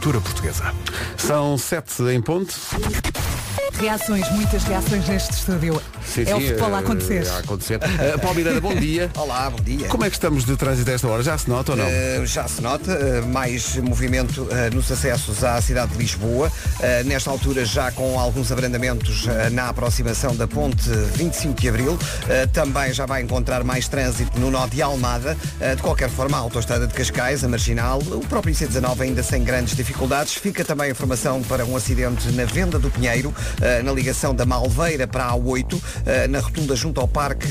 Cultura portuguesa. São sete em ponto. Reações, muitas reações neste estúdio. Sim, é o futebol a eh, acontecer. a acontecer. Uh, Paulo Miranda, bom dia. Olá, bom dia. Como é que estamos de trânsito a esta hora? Já se nota ou não? Uh, já se nota uh, mais movimento uh, nos acessos à cidade de Lisboa. nesta altura já com alguns abrandamentos na aproximação da ponte 25 de Abril. também já vai encontrar mais trânsito no nó de Almada. de qualquer forma, a autoestrada de Cascais, a Marginal, o próprio IC19 ainda sem grandes dificuldades. Fica também a informação para um acidente na Venda do Pinheiro, na ligação da Malveira para a A8, na rotunda junto ao Parque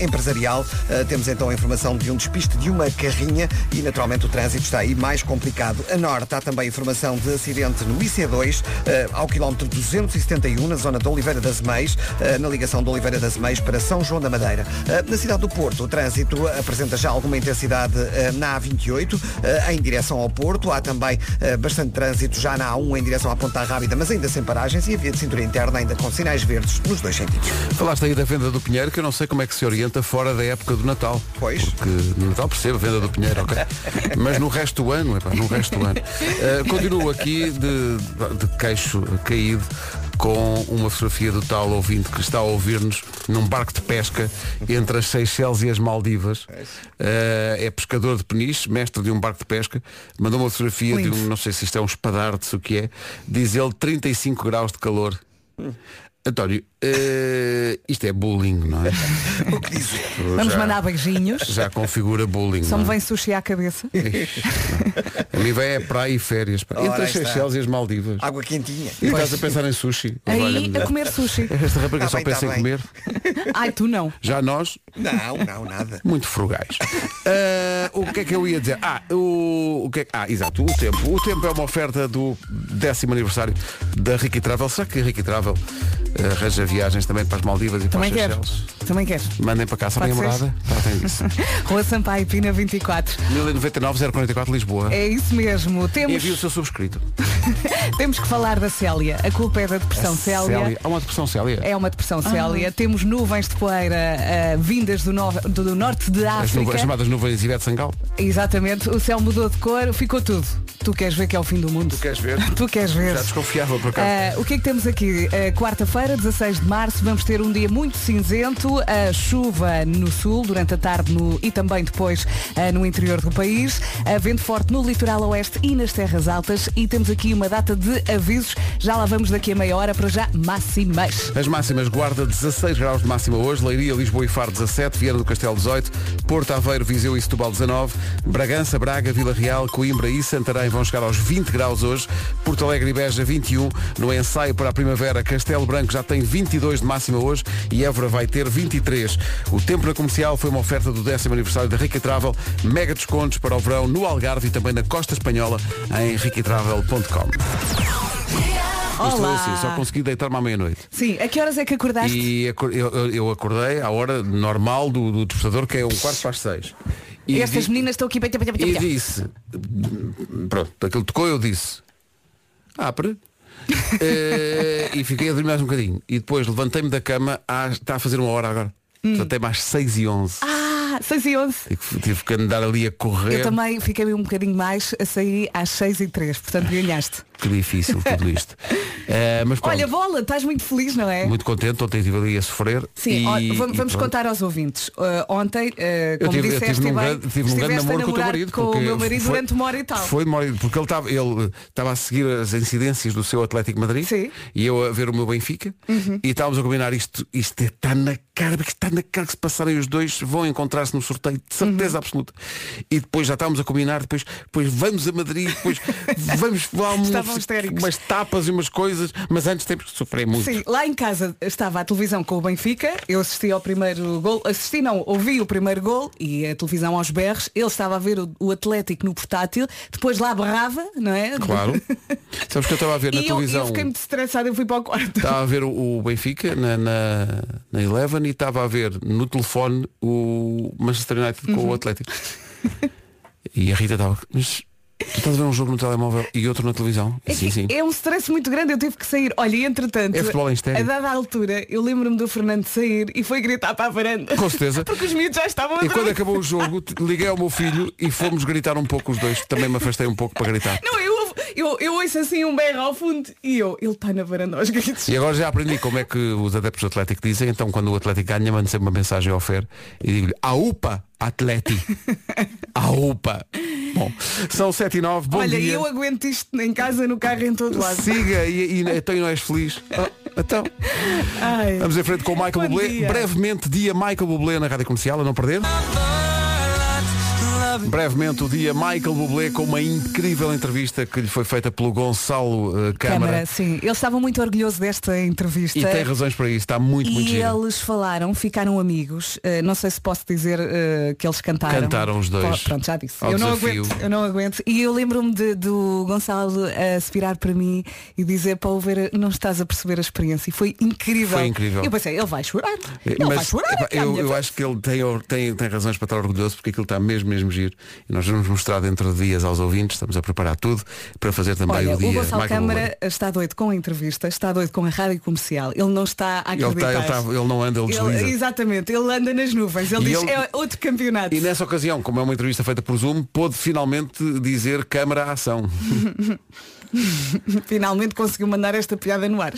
Empresarial. temos então a informação de um despiste de uma carrinha e naturalmente o trânsito está aí mais complicado. A norte há também informação de acidente no IC2 ao quilómetro 271 na zona de Oliveira das Meias, na ligação de Oliveira das Meias para São João da Madeira. na cidade do Porto, o trânsito apresenta já alguma intensidade na A28 em direção ao Porto. Há também bastante trânsito já na A1 em direção à Ponta Rábida, mas ainda sem paragens e a via de cintura interna ainda com sinais verdes nos dois sentidos. Falaste aí da venda do Pinheiro, que eu não sei como é que se orienta fora da época do Natal. Pois. Porque no Natal percebo a venda do Pinheiro, ok? Mas no resto do ano, epá, no resto do ano. Uh, continuo aqui de, de queixo caído com uma fotografia do tal ouvinte que está a ouvir-nos num barco de pesca entre as Seychelles e as Maldivas. Uh, é pescador de peniche, mestre de um barco de pesca. Mandou uma fotografia Lindo. de um, não sei se isto é um espadarte, o que é. Diz ele 35 graus de calor. António, uh, isto é bullying, não é? O que dizer? Vamos já, mandar beijinhos. Já configura bullying. Só me é? vem sushi à cabeça. A mim vem é praia e férias. pá. Entre as. Seychelles e as Maldivas. Água quentinha. E estás a pensar em sushi. Aí a comer sushi. Esta rapariga Tá só bem, tá pensa em bem. comer. Ai, tu não. Já nós, Não, não, nada. muito frugais. Ah, o que é que eu ia dizer? Ah, o, o que é que- ah, exato, o tempo. O tempo é uma oferta do décimo aniversário da Ricky Travel. Será que a Ricky Travel ah, arranja viagens também para as Maldivas e para Também as quero. Seychelles? Também quero. Mandem para cá, sabem a morada? Tratem disso. Rua Sampaio Pina 24. 1099 044 Lisboa. É isso mesmo. Temos, Envie o seu subscrito. temos que falar da Célia. A culpa é da depressão Célia. Há uma depressão Célia. É uma depressão Célia. Temos nuvens de poeira ah, vindas do, no- do norte de As, África. nuvens, as chamadas nuvens Ivete Sangal. Exatamente. O céu mudou de cor, ficou tudo. Tu queres ver que é o fim do mundo? Queres ver? Tu queres ver? Já desconfiava por acaso. Ah, o que é que temos aqui? Ah, Quarta-feira, 16 de março, vamos ter um dia muito cinzento, a chuva no sul, durante a tarde no- e também depois ah, no interior do país, a vento forte no litoral oeste e nas terras altas e temos aqui uma data de avisos, já lá vamos daqui a meia hora para já máximas. As máximas guarda 16 graus de máxima hoje, Leiria, Lisboa e Faro 17, Viana do Castelo 18, Porto Aveiro, Viseu e Setúbal 19, Bragança, Braga, Vila Real, Coimbra e Santarém vão chegar aos 20 graus hoje, Porto Alegre e Beja 21, no ensaio para a primavera Castelo Branco já tem 22 de máxima hoje e Évora vai ter 23. O tempo na comercial foi uma oferta do décimo aniversário da Rica Travel, mega descontos para o verão no Algarve e também na Costa Espanhola em riquitravel.com. Isto é assim, só consegui deitar-me à meia-noite. Sim, a que horas é que acordaste? E eu, eu- acordei à hora normal do, do despertador, que é um quarto para as seis. E E, estas meninas estão aqui. e disse, pronto, aquilo tocou, eu disse, apre. Eh, e fiquei a dormir mais um bocadinho. E depois levantei-me da cama, às- está a fazer uma hora agora. Levantei-me às 6 e 11 Ah, 6 e 11. Tive, tive que andar ali a correr. Eu também fiquei um bocadinho mais a sair às 6 e 3, portanto ganhaste. Que difícil tudo isto. Eh, mas pronto, Olha, bola, estás muito feliz, não é? muito contente, ontem estive ali a sofrer. Sim, e- ó, vamos, vamos contar aos ouvintes. Uh, ontem, uh, Eu como tive, eu disseste, tive bem, grande, tive num grande namoro com o teu marido. com o meu marido foi- durante uma hora e tal. Foi uma hora porque ele estava ele estava a seguir as incidências do seu Atlético Madrid Sim. Uhum. e eu a ver o meu Benfica e estávamos a combinar isto, isto está na cara, porque está na cara que se passarem os dois vão encontrar-se no sorteio, de certeza Uhum. absoluta. E depois já estávamos a combinar, depois, depois vamos a Madrid, depois vamos lá Estavam histéricos. umas tapas e umas coisas, mas antes temos que sofrer muito. Sim, lá em casa estava a televisão com o Benfica, eu assisti ao primeiro gol, assisti não, ouvi o primeiro gol e a televisão aos berros, ele estava a ver o, o Atlético no portátil, depois lá berrava, não é? Claro. Sabes que eu estava a ver na E televisão. eu fiquei muito estressada, eu fui para o quarto. Estava a ver o, o Benfica na, na, na Eleven e estava a ver no telefone o Manchester United com Uhum. o Atlético. E a Rita estava, mas tu estás a ver um jogo no telemóvel e outro na televisão? É, sim, sim. é um stress muito grande, eu tive que sair. Olha, e entretanto, É futebol em estéreo. a dada altura, eu lembro-me do Fernando sair e foi gritar para a varanda. Com certeza. Porque os miúdos já estavam a E quando acabou o jogo, liguei ao meu filho e fomos gritar um pouco os dois. Também me afastei um pouco para gritar. Não, eu, Eu, eu ouço assim um berro ao fundo e eu, ele está na varanda aos gritos. E agora já aprendi como é que os adeptos do Atlético dizem, então quando o Atlético ganha, mando sempre uma mensagem ao Fer e digo-lhe, AUPA Atlético. AUPA. Bom, são 7 e 9, bom Olha, dia. eu aguento isto em casa, no carro, em todo lado. Siga e, e então não és feliz. Ah, então, Ai. vamos em frente com o Michael Bublé. Brevemente, dia Michael Bublé na Rádio Comercial, a não perder. Brevemente o dia Michael Bublé com uma incrível entrevista que lhe foi feita pelo Gonçalo eh, Câmara. Câmara, sim. Ele estava muito orgulhoso desta entrevista. E tem razões para isso, está muito, muito E eles falaram, ficaram amigos. Uh, não sei se posso dizer uh, que eles cantaram. Cantaram os dois. Pô, Pronto, já disse. Ao Eu não, aguento, eu não aguento. E eu lembro-me do Gonçalo a se virar para mim e dizer para o ver, não estás a perceber a experiência. E foi incrível. Foi incrível. Eu pensei, ele vai chorar. Ele vai Mas chorar. epá, aqui à eu, eu acho que ele tem, tem, tem razões para estar orgulhoso porque aquilo está mesmo, mesmo giro. E nós vamos mostrar dentro de dias aos ouvintes, estamos a preparar tudo para fazer também Olha, o dia o Gonçalo Michael Câmara está doido com a entrevista, está doido com a rádio comercial. Ele não está a Ele, acreditar. está, ele, está- ele não anda, ele Ele- desliza. exatamente, ele anda nas nuvens. Ele E diz, ele- é outro campeonato. E nessa ocasião, como é uma entrevista feita por Zoom, pôde finalmente dizer câmara à ação. Finalmente conseguiu mandar esta piada no ar.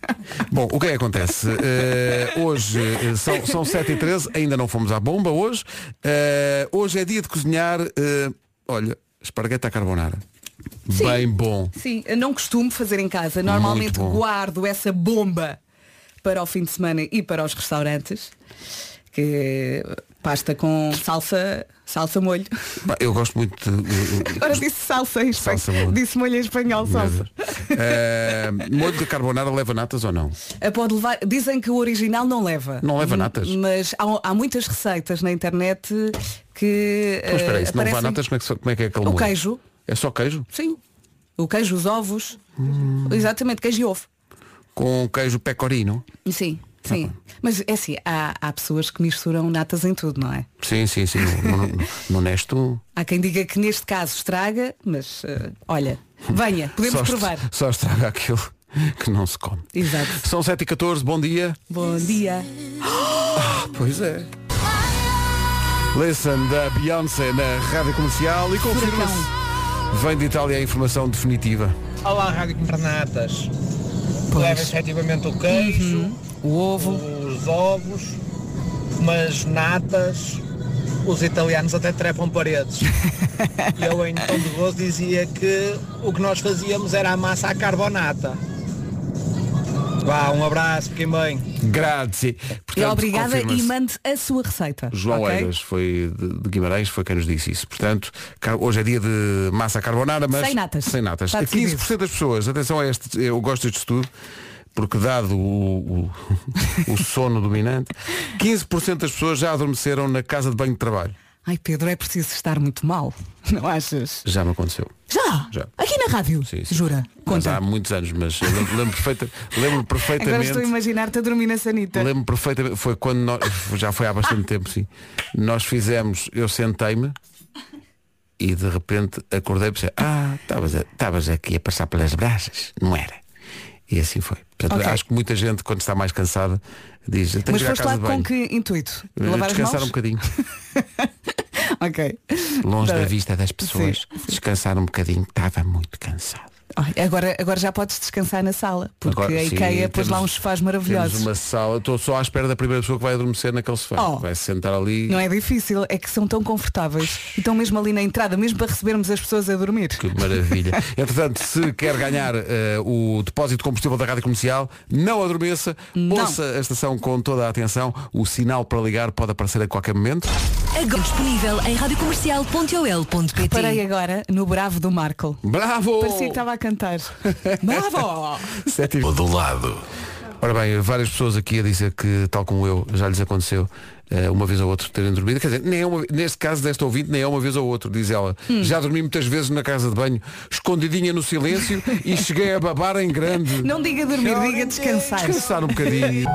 Bom, o que é que acontece? Eh, hoje eh, são, são 7 e 13 ainda não fomos à bomba hoje. Eh, hoje é dia de cozinhar, olha, esparguete à carbonara. Sim. Bem bom. Sim, eu não costumo fazer em casa. Normalmente guardo essa bomba para o fim de semana e para os restaurantes. Que é pasta com salsa, salsa molho. Pá, Eu gosto muito de. eh, Agora disse salsa em espanhol. Salsa molho. Disse molho em espanhol, salsa. Eh, molho de carbonara leva natas ou não? Ah, Pode levar, dizem que o original não leva. Não leva natas? Mas há, há muitas receitas na internet que. Mas espera aí, eh, se não levar natas, como é, que, como é que é aquele O molho? queijo. É só queijo? Sim. O queijo, os ovos. Hum. Exatamente, queijo e ovo. Com queijo pecorino? Sim, Sim. Mas é assim, há, há pessoas que misturam natas em tudo, não é? Sim, sim, sim. No, no, no Nesto. Há quem diga que neste caso estraga, mas eh, olha, venha, podemos só, provar. Só estraga aquilo que não se come. Exato. São 7 e 14 bom dia. Bom dia. Pois é. Listen da Beyoncé na rádio comercial e confirma-se. Vem de Itália a informação definitiva. Olá, Rádio Governatas. Pois. Leva efetivamente o queijo, O ovo. os ovos, umas natas. Os italianos até trepam paredes. E eu em tom de gozo dizia que o que nós fazíamos era a massa à carbonata. Vá, um abraço, fiquem bem. Grazie. E Portanto, obrigada e mande a sua receita. João ok? Eiras foi de, Guimarães, foi quem nos disse isso. Portanto, hoje é dia de massa carbonara, mas Sem natas. Sem natas. Está decidido. 15% das pessoas, atenção a este, eu gosto deste estudo, porque dado o, o, o sono dominante, 15% das pessoas já adormeceram na casa de banho de trabalho. Ai Pedro, é preciso estar muito mal. Não achas? Já me aconteceu. Já? Já. Aqui na rádio? Sim, sim. Jura? Mas Conta. há muitos anos, mas eu lembro, lembro, perfeita, lembro Agora estou a perfeitamente. imaginar-te a dormir na sanita. Lembro perfeitamente, foi quando nós, já foi há bastante tempo, sim. Nós fizemos, eu sentei-me e de repente acordei e pensei, ah, estavas aqui a passar pelas brasas, não era? E assim foi. Portanto, Ok. acho que muita gente, quando está mais cansada, diz, Mas foste casa lá de banho. com que intuito? Eh, Lavar Descansar um bocadinho, Ok. longe Tá. da vista das pessoas, sim. descansar um bocadinho, estava muito cansado. Agora, agora já podes descansar na sala, porque Agora, a sim, IKEA pôs lá temos- uns sofás Temos maravilhosos. uma sala, estou só à espera da primeira pessoa que vai adormecer naquele sofá. Oh. Vai se sentar ali. Não é difícil, é que são tão confortáveis e estão mesmo ali na entrada, mesmo para recebermos as pessoas a dormir. Que maravilha. Entretanto, se quer ganhar eh, o depósito de combustível da Rádio Comercial, não adormeça, Não. ouça a estação com toda a atenção. O sinal para ligar pode aparecer a qualquer momento. Agora disponível em radiocomercial.ol.pt Parei agora no bravo do Marco. Bravo! Parecia que estava a cantar. Bravo! Sete e- do lado. Ora bem, várias pessoas aqui a dizer que, tal como eu, já lhes aconteceu eh, uma vez ou outra terem dormido. Quer dizer, nem é uma, neste caso desta ouvinte, nem é uma vez ou outra, diz ela. Hum. Já dormi muitas vezes na casa de banho, escondidinha no silêncio e cheguei a babar em grande. Não diga dormir, diga descansar. Descansar um bocadinho.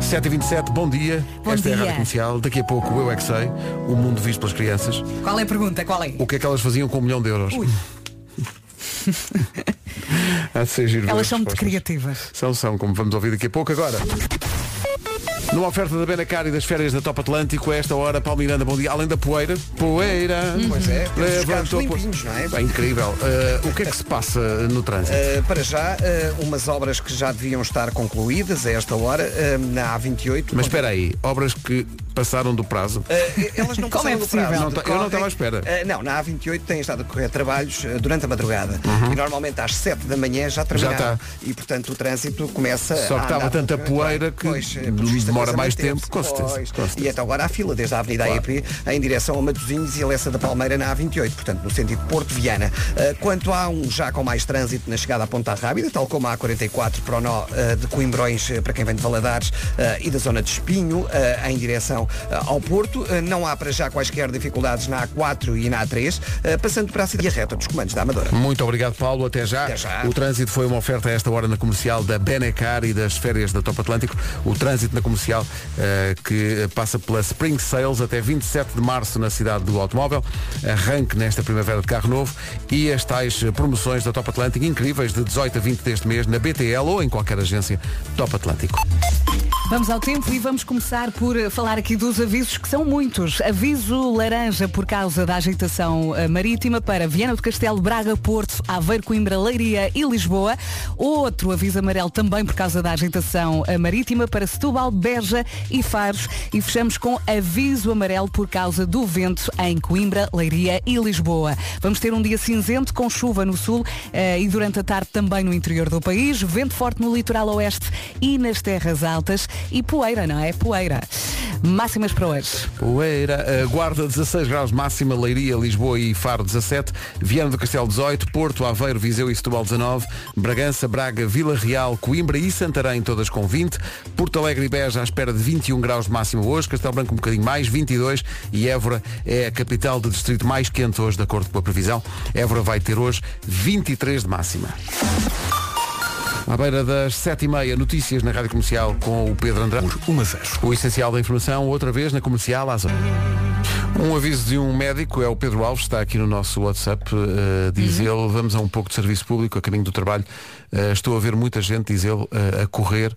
7h27, bom dia. Bom Esta é a dia. Rádio Comercial. Daqui a pouco Eu É Que Sei, o mundo visto pelas crianças. Qual é a pergunta? Qual é? O que é que elas faziam com um milhão de euros? Ui. Há de ser giro Elas as são muito criativas. São, são, como vamos ouvir daqui a pouco agora. Numa oferta da Benacar e das férias da Top Atlântico, a esta hora, Paulo Miranda, bom dia. Além da poeira, poeira. Pois é, levantou po- limpinhos, não é? Bem, incrível. Uh, o que é que se passa no trânsito? Uh, para já, uh, umas obras que já deviam estar concluídas a esta hora, uh, na A28. Mas espera aí, obras que passaram do prazo. Uh, elas não Como passaram é possível? prazo. Não tá- eu não estava à espera. Uh, não, na A28 têm estado a decorrer trabalhos uh, durante a madrugada. E normalmente às 7 da manhã já terminaram. está. E portanto o trânsito começa Só que estava tanta poeira que Pois, demora mais manteve-se. tempo, com certeza, com certeza. E então agora há fila desde a Avenida AEP em direção a Matosinhos e a Lessa da Palmeira na A28, portanto no sentido Porto Viana. Uh, quanto há um já com mais trânsito na chegada à Ponta Rábida, tal como a A44 para o nó uh, de Coimbrões uh, para quem vem de Valadares uh, e da zona de Espinho uh, em direção uh, ao Porto. Uh, não há para já quaisquer dificuldades na A4 e na A3, uh, passando para a cidade reta dos comandos da Amadora. Muito obrigado, Paulo. Até já. Até já. O trânsito foi uma oferta a esta hora na comercial da Benecar e das férias da Top Atlântico. O trânsito na comercial eh, que passa pela Spring Sales até 27 de março na cidade do automóvel. Arranque nesta primavera de carro novo e as tais promoções da Top Atlântico incríveis de 18 a 20 deste mês na BTL ou em qualquer agência Top Atlântico. Vamos ao tempo e vamos começar por eh, falar aqui dos avisos que são muitos. Aviso laranja por causa da agitação eh, marítima para Viana do Castelo, Braga, Porto, Aveiro, Coimbra, Leiria e Lisboa. Outro aviso amarelo também por causa da agitação eh, marítima para Setúbal, Beja e Faros. E fechamos com aviso amarelo por causa do vento em Coimbra, Leiria e Lisboa. Vamos ter um dia cinzento com chuva no sul e durante a tarde também no interior do país. Vento forte no litoral oeste e nas terras altas. E poeira, não é? Poeira. Máximas para hoje. Poeira, a Guarda 16 graus máxima, Leiria, Lisboa e Faro 17, Viana do Castelo 18, Porto, Aveiro, Viseu e Setúbal 19, Bragança, Braga, Vila Real, Coimbra e Santarém todas com 20, Porto Alegre e Beja à espera de 21 graus de máxima hoje, Castelo Branco um bocadinho mais, 22 e Évora é a capital do distrito mais quente hoje, de acordo com a previsão. Évora vai ter hoje 23 de máxima. À beira das 7h30, notícias na Rádio Comercial com o Pedro Andrade. Uma zero. O essencial da informação, outra vez na comercial às 8. Um aviso de um médico, é o Pedro Alves, está aqui no nosso WhatsApp, eh, diz ele, vamos a um pouco de serviço público, a caminho do trabalho. Eh, estou a ver muita gente, diz ele, eh, a correr.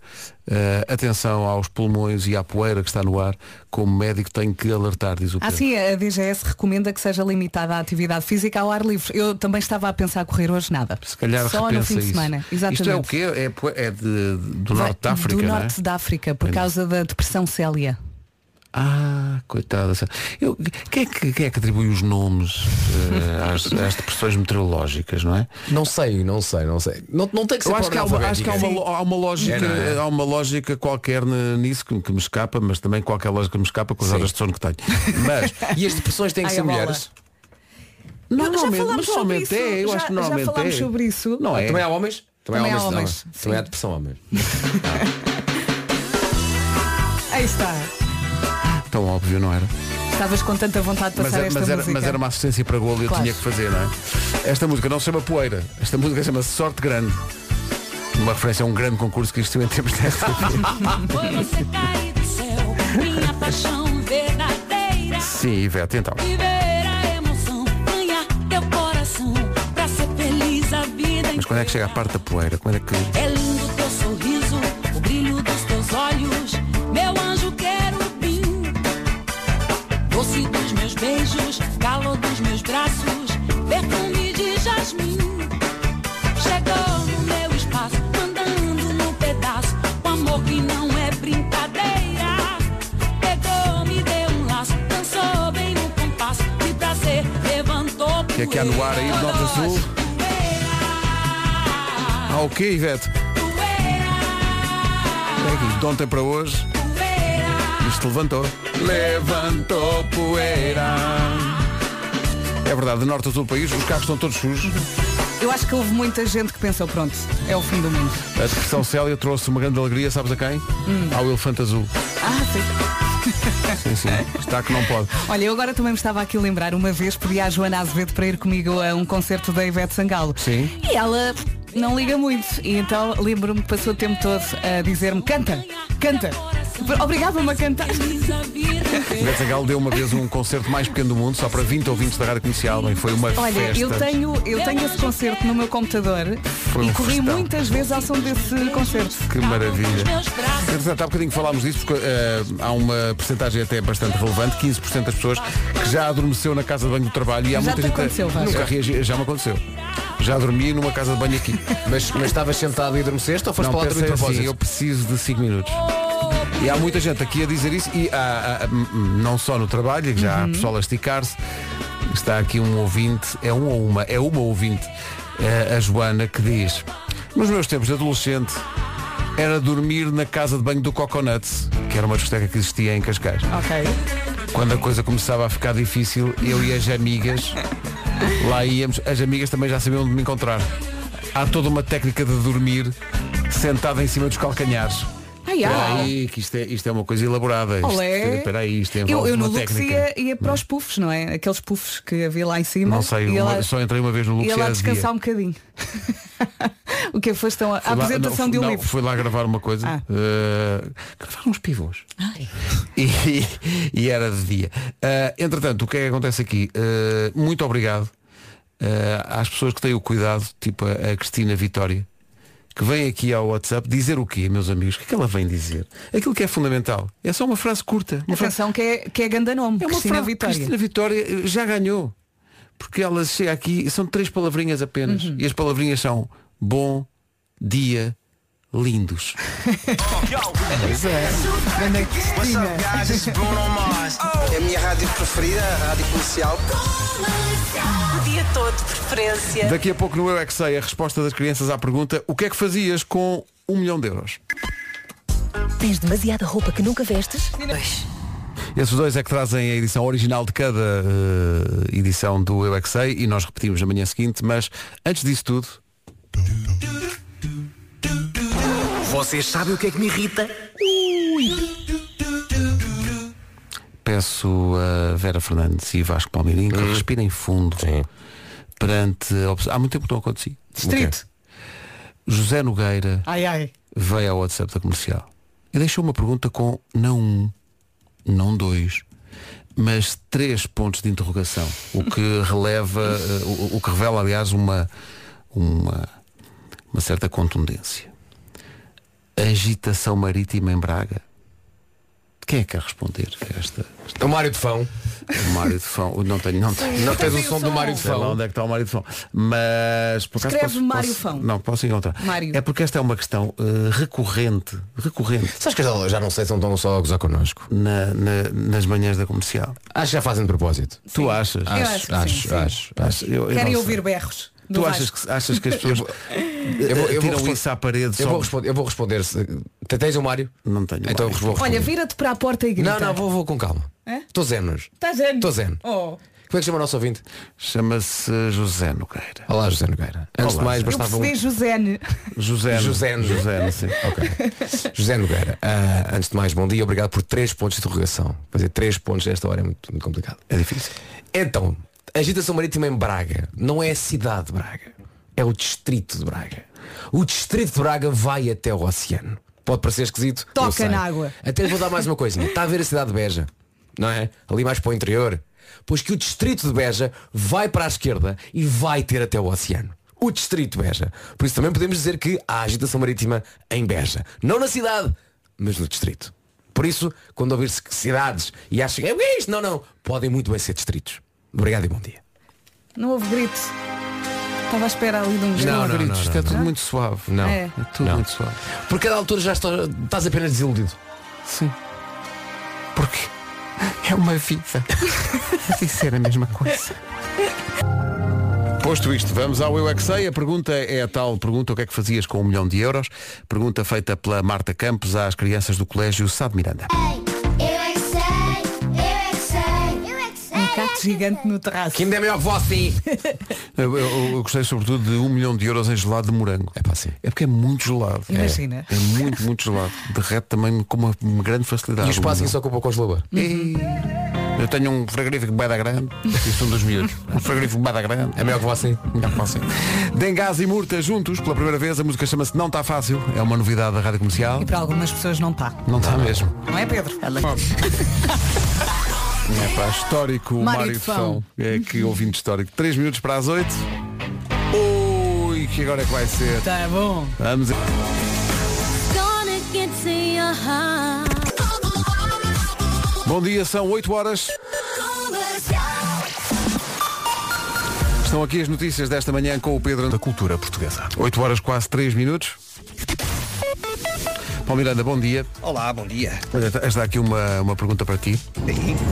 Eh, atenção aos pulmões e à poeira que está no ar. Como médico tenho que alertar, diz o Pedro. Assim, a DGS recomenda que seja limitada a atividade física ao ar livre. Eu também estava a pensar a correr hoje nada. Se calhar Só no fim de isso. semana. Exatamente. Isto é o quê? É, é de- do Vai- norte da África, Do é? norte da África, por É. causa da depressão Célia. Ah, coitada. Eu, quem, é que, quem é que atribui os nomes eh, às, às depressões meteorológicas, não é? Não sei, não sei, não sei. Não, não tem que ser Eu acho que, há uma, acho que há, uma, há uma lógica, É, é? há uma lógica qualquer nisso que, que me escapa, mas também qualquer lógica me escapa com as Sim. horas de sono que tenho. Mas E as depressões têm que Ai, ser mulheres? normalmente, mas normalmente é, eu já- acho que já normalmente falámos é. sobre isso. Não é? Também há homens? Também há não, homens, não. sim. Também há depressão homens. Aí está. Tão óbvio, não era? Estavas com tanta vontade de Mas, passar é- esta mas era, música. mas era uma assistência para golo e eu Claro. tinha que fazer, não é? Esta música não se chama Poeira, esta música chama-se Sorte Grande. Uma referência a um grande concurso que existiu em tempos desta. Foi você cair do céu, minha paixão verdadeira. Sim, Ivete, então. Mas quando é que chega a parte da poeira? Quando é que. Que é que há no ar aí do Norte a Sul? Ah, o quê, Ivete? É aqui, de ontem para hoje, isto levantou. Levantou poeira. É verdade, de norte a sul do país, os carros estão todos sujos. Eu acho que houve muita gente que pensou, pronto, é o fim do mundo. A depressão Célia trouxe uma grande alegria, sabes a quem? Ao elefante azul. Ah, sim. Sim, sim. Está que não pode. Olha, eu agora também me estava aqui a lembrar, uma vez pedi à Joana Azevedo para ir comigo a um concerto da Ivete Sangalo. Sim. E ela não liga muito. E então lembro-me que passou o tempo todo a dizer-me, canta, canta. Obrigada-me a cantar. Ivete Sangalo deu uma vez um concerto mais pequeno do mundo, só para 20 ouvintes da rádio comercial. Bem, foi uma Olha, festa. eu tenho, eu tenho esse concerto no meu computador Foi e um corri festão. muitas vezes ao som desse concerto. Que maravilha. Entretanto, há bocadinho falámos disso porque eh, há uma porcentagem até bastante relevante, 15% das pessoas que já adormeceu na casa de banho do trabalho e há Já muita te gente. aconteceu, Vasco? nunca reagi, já me aconteceu. Já dormi numa casa de banho aqui. Mas, mas estavas sentado e adormeceste ou foste Não, para lá dormir assim, eu preciso de 5 minutos. E há muita gente aqui a dizer isso e há, há, hum, hum, não só no trabalho, que já há pessoal a esticar-se. Está aqui um ouvinte, é um ou uma, é uma ouvinte, eh, a Joana, que diz, nos meus tempos de adolescente era dormir na casa de banho do Coconuts, que era uma discoteca que existia em Cascais. Ok. Quando a coisa começava a ficar difícil, eu e as amigas lá íamos, as amigas também já sabiam onde me encontrar. Há toda uma técnica de dormir sentada em cima dos calcanhares. Espera aí, que isto é, isto é uma coisa elaborada. Isto, Olé. espera aí, isto Eu, envolve eu no Lux ia, ia para os puffs, não é? Aqueles puffs que havia lá em cima. Não sei, uma- lá, só entrei uma vez no Lux ia lá descansar um bocadinho. o que foste então a lá- apresentação não, de um não, livro. Fui lá gravar uma coisa. Ah. eh, gravar uns pivôs. E, e era de dia. Eh, entretanto, o que é que acontece aqui? Eh, muito obrigado eh, às pessoas que têm o cuidado, tipo a, a Cristina Vitória, que vem aqui ao WhatsApp dizer o quê, meus amigos? O que é que ela vem dizer? Aquilo que é fundamental. É só uma frase curta. Uma frase Atenção que é, que é ganda nome, é uma Cristina frase- Vitória. Cristina Vitória eh, já ganhou. Porque ela chega aqui, são três palavrinhas apenas. Uhum. E as palavrinhas são bom, dia, lindos. Pois é. Cristina. É a minha rádio preferida, a rádio comercial. O dia todo, de preferência. Daqui a pouco no Eu é que sei a resposta das crianças à pergunta o que é que fazias com um milhão de euros? Tens demasiada roupa que nunca vestes? Esses dois é que trazem a edição original de cada eh, edição do Eu é que sei e nós repetimos na manhã seguinte, mas antes disso tudo, Vocês sabem o que é que me irrita? peço a Vera Fernandes e Vasco Palmeirinho que respirem fundo perante a. Há muito tempo que não acontecia. Distrito. José Nogueira Ai ai. veio ao WhatsApp da comercial e deixou uma pergunta com não um, não dois, mas três pontos de interrogação. O que releva, eh, o, o que revela, aliás, uma, uma, uma certa contundência. Agitação marítima em Braga. Quem é que quer responder a esta? O Mário de Fão. O Mário de Fão. Não tenho, não tenho. Não tens o som do Mário de Fão. onde é que está o Mário de Fão. Mas por acaso Escreve posso- Mário posso- Fão. Não, posso encontrar. Mário. É porque esta é uma questão eh, recorrente, recorrente Sabes que já, já não sei se não estão só a gozar connosco. na, na- nas manhãs da comercial. Acho que já fazem de propósito. Tu achas? Acho sim, acho, sim. acho, Acho- eu- eu Querem não ouvir berros. Tu achas que, achas que as pessoas eu vou- eu vou tiram responder- isso à parede Eu só? vou responder, eu vou responder. se- Te- Tens o Mário? Não tenho. Então eu Mário. vou responder. Olha, vira-te para a porta e grita. Não, não, vou, vou com calma. É? Estou zenos. Estás zen? Estou zen. Oh. Como é que chama o nosso ouvinte? Chama-se José Nogueira. Olá, José Nogueira. Antes Olá, de mais, bastava um... Josene. José José. José, sim. Ok. José Nogueira, ah, antes de mais, bom dia, obrigado por três pontos de interrogação. Fazer três pontos nesta hora é muito, muito complicado. É difícil. Então, agitação marítima em Braga não é a cidade de Braga, é o distrito de Braga. O distrito de Braga vai até o oceano. Pode parecer esquisito. Toca na água. Até vou dar mais uma coisinha. Está a ver a cidade de Beja, não é? Ali mais para o interior. Pois que o distrito de Beja vai para a esquerda e vai ter até o oceano. O distrito de Beja. Por isso também podemos dizer que há agitação marítima em Beja. Não na cidade, mas no distrito. Por isso, quando ouvir-se cidades e acham que é isto, não, não, podem muito bem ser distritos. Obrigado e bom dia. Não houve gritos. Estava à espera ali de um grito. Não, Não, não, gritos, não, é não. tudo muito suave. Não. É. É tudo Não. muito suave. Por cada altura já estás, estás apenas desiludido. Sim. Porque é uma vida. Dizer a mesma coisa. Posto isto, vamos ao Eu é que Sei. A pergunta é a tal pergunta, o que é que fazias com um milhão de euros? Pergunta feita pela Marta Campos às crianças do Colégio Sá de Miranda. Eu gigante no terraço. Que ainda é melhor que você. Eu, eu- eu gostei sobretudo de um milhão de euros em gelado de morango. É pá, sim. É porque é muito gelado. Imagina. É, é muito, muito gelado. Derrete também com uma, uma grande facilidade. E o espaço que só ocupa o congelador. milhão. E- Eu tenho um frigorífico bada grande. Isso um dos miúdos. Um frigorífico bada grande. É melhor que você. Melhor que você. Dengás e Murta juntos, pela primeira vez, a música chama-se Não Está Fácil. É uma novidade da Rádio Comercial. E para algumas pessoas não está. Não está mesmo. Não é, Pedro? É pá, histórico o Mário Mário de Fão. Fão. É aqui ouvinte histórico. 3 minutos para as 8. Ui, que agora é que vai ser. Tá bom. Vamos. Bom dia, são 8 horas. Estão aqui as notícias desta manhã com o Pedro da Cultura Portuguesa. 8 horas quase 3 minutos. Paulo Miranda, bom dia. Olá, bom dia. Olha, Está aqui uma, uma pergunta para ti.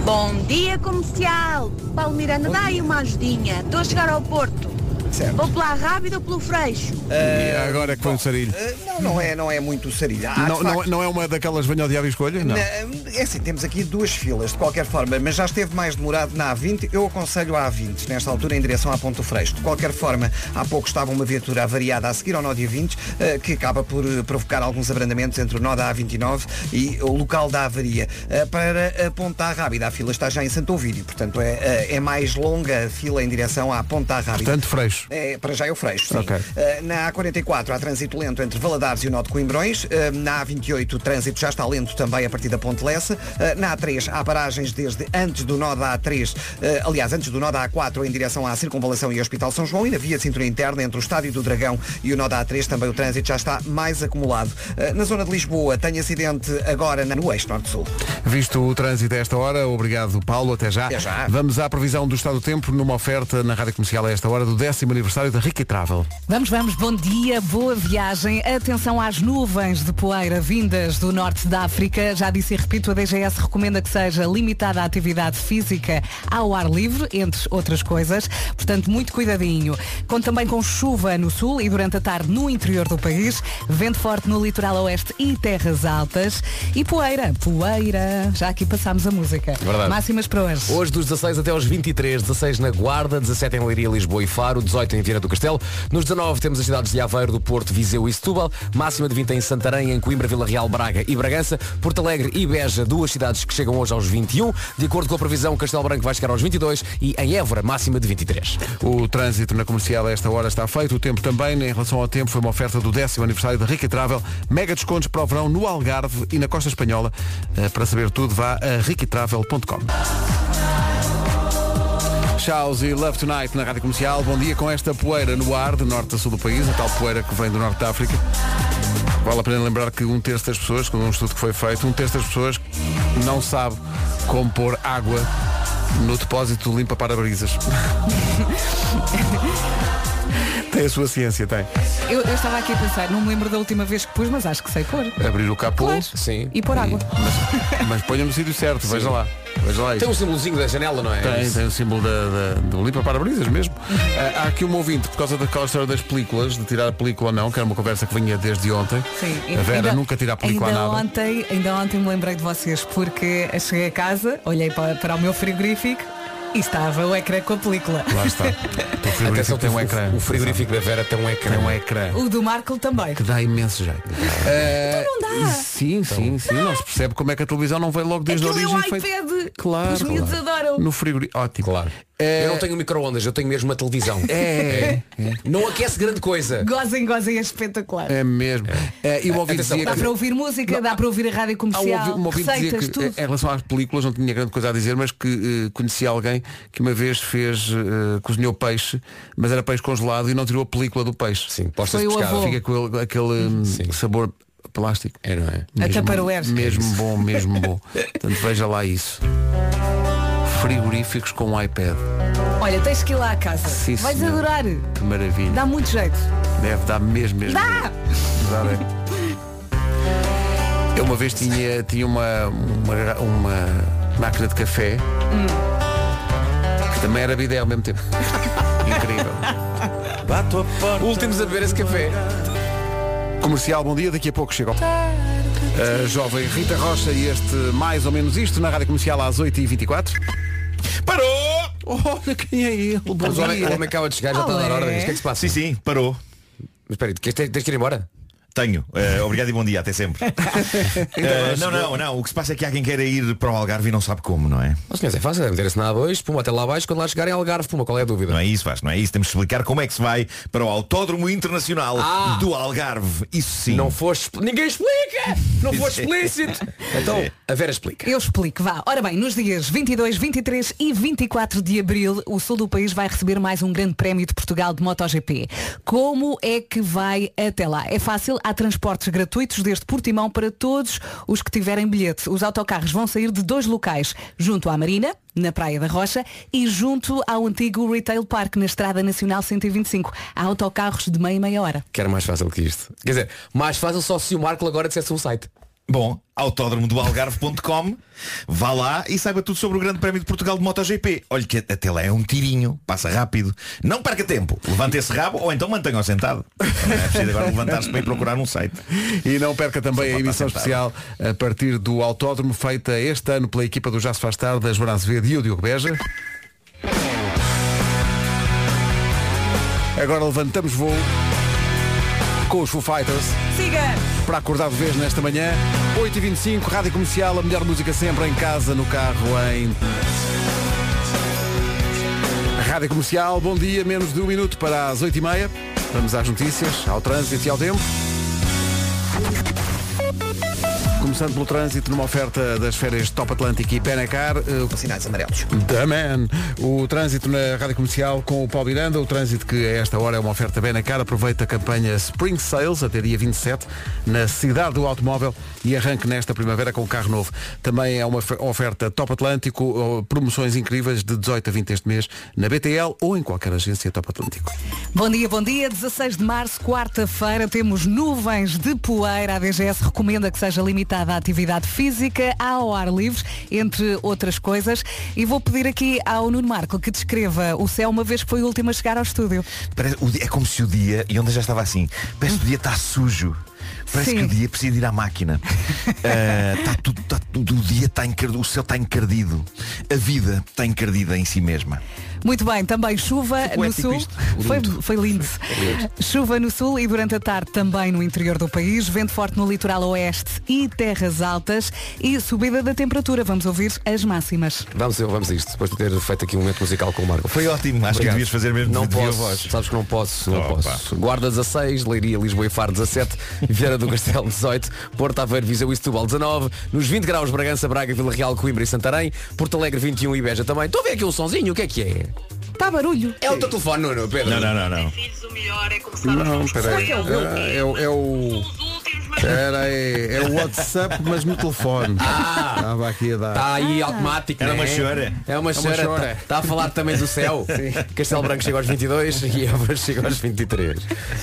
Bom dia comercial. Paulo Miranda, dá aí uma ajudinha. Estou a chegar ao Porto. Certo. Vou pela Rábida ou pelo Freixo? E agora é que foi um sarilho. Eh, Não, não é, não é muito sarilha. Há, de Não, não, facto, não é uma daquelas venha ao diabo escolha? Não. Na- é assim, temos aqui duas filas, de qualquer forma, mas já esteve mais demorado na A20. Eu aconselho a A20, nesta altura, em direção à Ponto Freixo. De qualquer forma, há pouco estava uma viatura avariada a seguir ao nó dia 20, eh, que acaba por provocar alguns abrandamentos entre o nó da A29 e o local da avaria. Para a Ponta Rábida, a fila está já em Santo Ovídio, portanto, é, é mais longa a fila em direção à Ponta Rábida. Portanto, freixo. É, para já é o Freixo, sim. Ok. Uh, na A44 há trânsito lento entre Valadares e o Nó de Coimbrões. Uh, na A28 o trânsito já está lento também a partir da Ponte Lessa. Uh, na A3 há paragens desde antes do nó da A3, uh, aliás, antes do nó da A4 em direção à Circunvalação e Hospital São João e na via de cintura interna entre o Estádio do Dragão e o nó da A3 também o trânsito já está mais acumulado. Na zona de Lisboa tem acidente agora na- no eixo Norte-Sul. Visto o trânsito a esta hora, obrigado Paulo, até já. Até já. Vamos à previsão do estado do tempo numa oferta na Rádio Comercial a esta hora do décimo aniversário da Ricky Travel. Vamos, vamos, bom dia, boa viagem. Atenção às nuvens de poeira vindas do norte da África. Já disse e repito, a DGS recomenda que seja limitada a atividade física ao ar livre, entre outras coisas. Portanto, muito cuidadinho. Conto também com chuva no sul e durante a tarde no interior do país. Vento forte no litoral oeste e terras altas. E poeira, poeira. Já aqui passámos a música. Verdade. Máximas para hoje. Hoje dos 16 até aos 23, 16 na Guarda, 17 em Leiria, Lisboa e Faro, 18 em Viana do Castelo. Nos 19 temos as cidades de Aveiro, do Porto, Viseu e Setúbal. Máxima de 20 em Santarém, em Coimbra, Vila Real, Braga e Bragança. Porto Alegre e Beja, duas cidades que chegam hoje aos 21. De acordo com a previsão, Castelo Branco vai chegar aos 22 e em Évora, máxima de 23. O trânsito na comercial a esta hora está feito. O tempo também, em relação ao tempo, foi uma oferta do décimo aniversário da Rica Travel. Mega descontos para o verão no Algarve e na Costa Espanhola. Eh, Para saber tudo, vá a riquitravel.com. Chaos e Love Tonight na Rádio Comercial. Bom dia com esta poeira no ar, de norte a sul do país, a tal poeira que vem do norte da África. Vale a pena lembrar que um terço das pessoas, com um estudo que foi feito, um terço das pessoas não sabe como pôr água no depósito limpa para-brisas. tem a sua ciência, tem. Eu, eu estava aqui a pensar, não me lembro da última vez que pus, mas acho que sei pôr. Abrir o capô Claro. Sim. E pôr água. mas, mas ponha no sítio certo, veja lá. Veja lá Tem um símbolozinho da janela, não é? Tem, tem o símbolo da, da- do limpa para-brisas mesmo. Ah, há aqui um ouvinte, por causa daquela história das películas, de tirar a película ou não, que era uma conversa que vinha desde ontem. Sim, a Vera ainda- nunca tira a película a ainda nada. Ontem, ainda ontem me lembrei de vocês porque cheguei a casa, olhei para, para o meu frigorífico e estava o ecrã com a película. Lá está. O frigorífico Atenção, tem um o- ecrã. O frigorífico da Vera tem um ecrã. Tem um ecrã. O do Marco também. Que dá imenso jeito. Ah, Então não dá. Sim, sim, sim. Não se percebe como é que a televisão não veio logo desde a Aquilo é origem. o feito- iPad. Claro. Os miúdos claro. adoram. No frigorífico. Ótimo. Claro. É- Eu não tenho micro-ondas, eu tenho mesmo uma televisão. É. Não aquece grande coisa. Gozem, gozem, é espetacular. É mesmo. É, e o ouvinte Atenção, dizia Dá que- para ouvir música, dá para ouvir a rádio comercial, um ouvinte dizia que tudo. em relação às películas não tinha grande coisa a dizer, mas que conhecia alguém que uma vez fez, eh, cozinhou peixe, mas era peixe congelado e não tirou a película do peixe. Sim, postas Foi o pescadas. avô. Fica com ele- aquele hum, Sim. sabor plástico. É, não é? A Tupperware. Mesmo bom, mesmo bom. Portanto, veja lá isso. Frigoríficos com iPad. Olha, tens que ir lá à casa. Sim, Vais senhor. adorar. Que maravilha. Dá muito jeito. Deve dar mesmo, mesmo. Dá! Dá bem. Eu uma vez tinha, tinha uma, uma, uma máquina de café que também era bidé ao mesmo tempo. Incrível. Últimos a beber esse café. Comercial, bom dia, daqui a pouco chegam. A jovem Rita Rocha e este mais ou menos isto na Rádio Comercial às 8h24. Parou! Olha quem é ele, bom Mas o homem, o dia. homem acaba de chegar, já está a dar Olé. ordens. O que é que se passa? Sim, sim, parou. Mas espera aí, tens, tens que ir embora? Tenho. Eh, obrigado e bom dia, até sempre. Eh, não, não, não. O que se passa é que há quem queira ir para o Algarve e não sabe como, não é? Mas senhores, é fácil, é meter-se na A2, puma até lá abaixo, quando lá chegar é Algarve, puma, qual é a dúvida? Não é isso, faz, não é isso. Temos que explicar como é que se vai para o Autódromo Internacional Ah. do Algarve. Isso sim. Não foste. Ninguém explica! Não foste explícito! Então, a Vera explica. Eu explico, vá. Ora bem, nos dias 22, 23 e 24 de abril, o sul do país vai receber mais um grande prémio de Portugal de MotoGP. Como é que vai até lá? É fácil, há transportes gratuitos desde Portimão para todos os que tiverem bilhete. Os autocarros vão sair de dois locais, junto à Marina, na Praia da Rocha, e junto ao antigo Retail Park, na Estrada Nacional 125. Há autocarros de meia e meia hora. Quero mais fácil que isto. Quer dizer, mais fácil só se o Marco agora dissesse um site. Bom, autódromo do Algarve.com Vá lá e saiba tudo sobre o Grande Prémio de Portugal de MotoGP. Olhe que até lá é um tirinho, passa rápido. Não perca tempo. Levante esse rabo ou então mantenha-o sentado. Não é preciso agora levantar-se para ir procurar um site. E não perca também a emissão sentado. especial a partir do autódromo feita este ano pela equipa do Já se faz tarde, a Joana Azevedo e o Diogo Beja. Agora levantamos voo com os Foo Fighters Siga! Para acordar de vez nesta manhã. 8h25, Rádio Comercial, a melhor música sempre em casa, no carro, em... Rádio Comercial, bom dia, menos de um minuto para as 8h30. Vamos às notícias, ao trânsito e ao tempo. Começando pelo trânsito, numa oferta das férias Top Atlântico e Penacar. Uh, Sinais amarelos. The Man. O trânsito na Rádio Comercial com o Paulo Miranda. O trânsito que a esta hora é uma oferta Benacar. Aproveita a campanha Spring Sales até dia 27 na cidade do automóvel e arranque nesta primavera com o carro novo. Também é uma ofe- oferta Top Atlântico. oh, Promoções incríveis de 18 a 20 este mês na BTL ou em qualquer agência Top Atlântico. Bom dia, bom dia. 16 de março, quarta-feira, temos nuvens de poeira. A DGS recomenda que seja limitada a atividade física ao ar livre, entre outras coisas. E vou pedir aqui ao Nuno Marco que descreva o céu uma vez que foi o último a chegar ao estúdio. Parece- é como se o dia, e onde já estava assim, parece que o dia está sujo. Parece Sim. que o dia precisa ir à máquina. Ah, Está tudo, está tudo, o dia está encardido, o céu está encardido. A vida está encardida em si mesma. Muito bem, também chuva no sul. isto. Foi, Lindo. foi lindo. Chuva no sul e durante a tarde também no interior do país. Vento forte no litoral oeste e terras altas. E subida da temperatura. Vamos ouvir as máximas. Vamos, vamos a isto, depois de ter feito aqui um momento musical com o Marco. Foi ótimo, acho que Obrigado. devias fazer mesmo Não posso, voz. sabes que não posso, não Opa. posso. Guarda 16, Leiria, Lisboa e Faro 17, Vieira do Castelo 18, Porto Aveiro, Viseu e Setúbal 19, nos 20 graus Bragança, Braga, Vila Real, Coimbra e Santarém, Porto Alegre 21 e Beja também. Estou a ver aqui um sonzinho, o que é que é? Está barulho. É o teu telefone, Nuno, Pedro. Não, não, não, não. Não, peraí. É, é, o- é o. Era, é, é o WhatsApp, mas no telefone. Estava aqui a dar. Está aí automático. Era não uma é? chora. É uma É chora. chora. Está a falar também do céu. Castelo Branco chega aos 22 e Évora chega aos 23.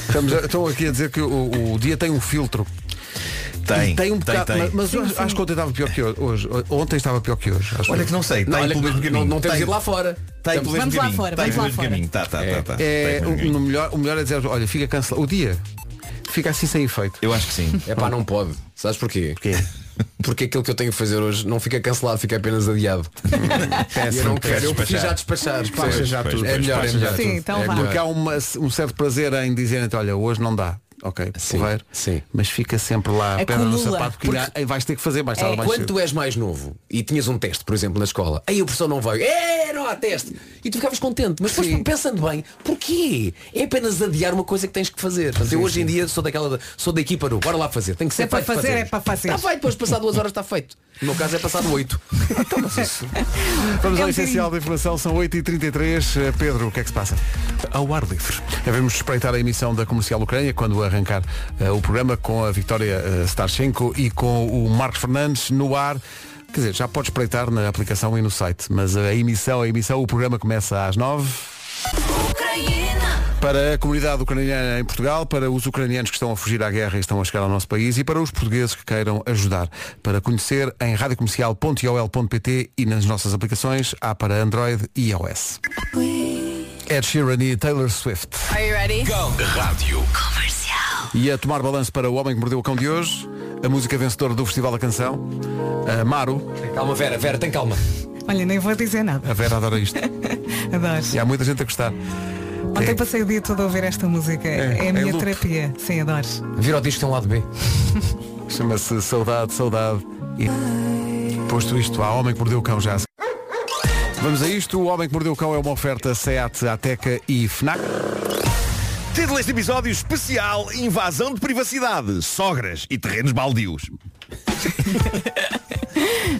Estamos a- estão aqui a dizer que o, o dia tem um filtro. Tem, E tem um bocado, tem. mas, mas acho- acho que ontem estava pior que hoje. Ontem estava pior que hoje. acho Olha eu. que não sei, Não, está olha que mesmo não, caminho. não temos Tem- ido lá fora. Aí pelo mesmo Vamos lá caminho. fora, vamos pelo lá fora. caminho. Tá, tá, tá, tá. É, pelo mesmo o, melhor, o melhor é dizer, olha, fica cancelado. O dia fica assim sem efeito. Eu acho que sim. É pá, não pode. Sabes porquê? Porquê? Porque aquilo que eu tenho que fazer hoje não fica cancelado, fica apenas adiado. e eu não quero, eu preciso já despachar. Despacha já tudo. É melhor, é melhor. Sim, então É vá. Porque há uma- um certo prazer em dizerem olha, hoje não dá. Ok, Sim, porreiro. sim. Mas fica sempre lá a perna no Acumula. sapato que aí vais ter que fazer mais tarde ou mais Quando cedo. tu és mais novo e tinhas um teste, por exemplo, na escola, aí o professor não veio, é, não há teste. E tu ficavas contente, mas depois pensando bem, porquê? É apenas adiar uma coisa que tens que fazer. Portanto, eu hoje em dia sou daquela, sou da equipa do, bora lá fazer, tem que ser É para feito fazer, é para fazer. Está feito, depois de passar duas horas está feito. No meu caso é passado oito. Vamos É ao um essencial da informação, são 8h33. Eh, Pedro, o que é que se passa? Ao ar livre. Devemos espreitar a emissão da Comercial Ucrânia quando arrancar eh, o programa com a Vitória uh, Starchenko e com o Marcos Fernandes no ar. Quer dizer, já pode espreitar na aplicação e no site, mas a emissão, a emissão, o programa começa às 9 para a comunidade ucraniana em Portugal, para os ucranianos que estão a fugir à guerra e estão a chegar ao nosso país e para os portugueses que queiram ajudar. Para conhecer em radiocomercial.ol.pt e nas nossas aplicações há para Android e iOS. Ed Sheeran e Taylor Swift. Are you ready? Rádio. E a tomar balanço para o Homem que Mordeu o Cão de hoje, a música vencedora do Festival da Canção, a Maru. Calma, Vera, Vera, tem calma. Olha, nem vou dizer nada. A Vera adora isto. Adoro. E há muita gente a gostar. Ontem passei o dia todo a ouvir esta música. É, é a minha loop. terapia. Sim, adoro. Vira o disco tem um lado B. Chama-se Saudade, Saudade. E posto isto, há Homem que Mordeu o Cão já. Vamos a isto. O Homem que Mordeu o Cão é uma oferta SEAT, Ateca e FNAC. Título deste episódio especial Invasão de privacidade, sogras e terrenos baldios.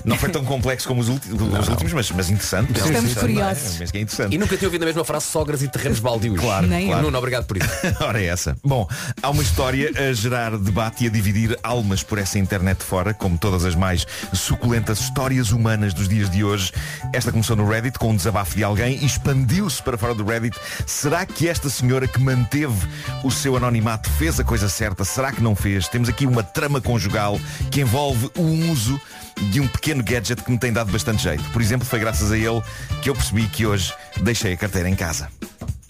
Não foi tão complexo como os, ulti- os últimos, mas, mas interessante. Estamos Interessante, curiosos. não? Mas é interessante. E nunca tinha ouvido a mesma frase sogras e terrenos baldios. Claro, Nem claro. Nuno, obrigado por isso. Ora é essa. Bom, há uma história a gerar debate e a dividir almas por essa internet fora, como todas as mais suculentas histórias humanas dos dias de hoje. Esta começou no Reddit com um desabafo de alguém e expandiu-se para fora do Reddit. Será que esta senhora que manteve o seu anonimato fez a coisa certa? Será que não fez? Temos aqui uma trama conjugal que envolve o uso de um pequeno gadget que me tem dado bastante jeito. Por exemplo, foi graças a ele que eu percebi que hoje deixei a carteira em casa.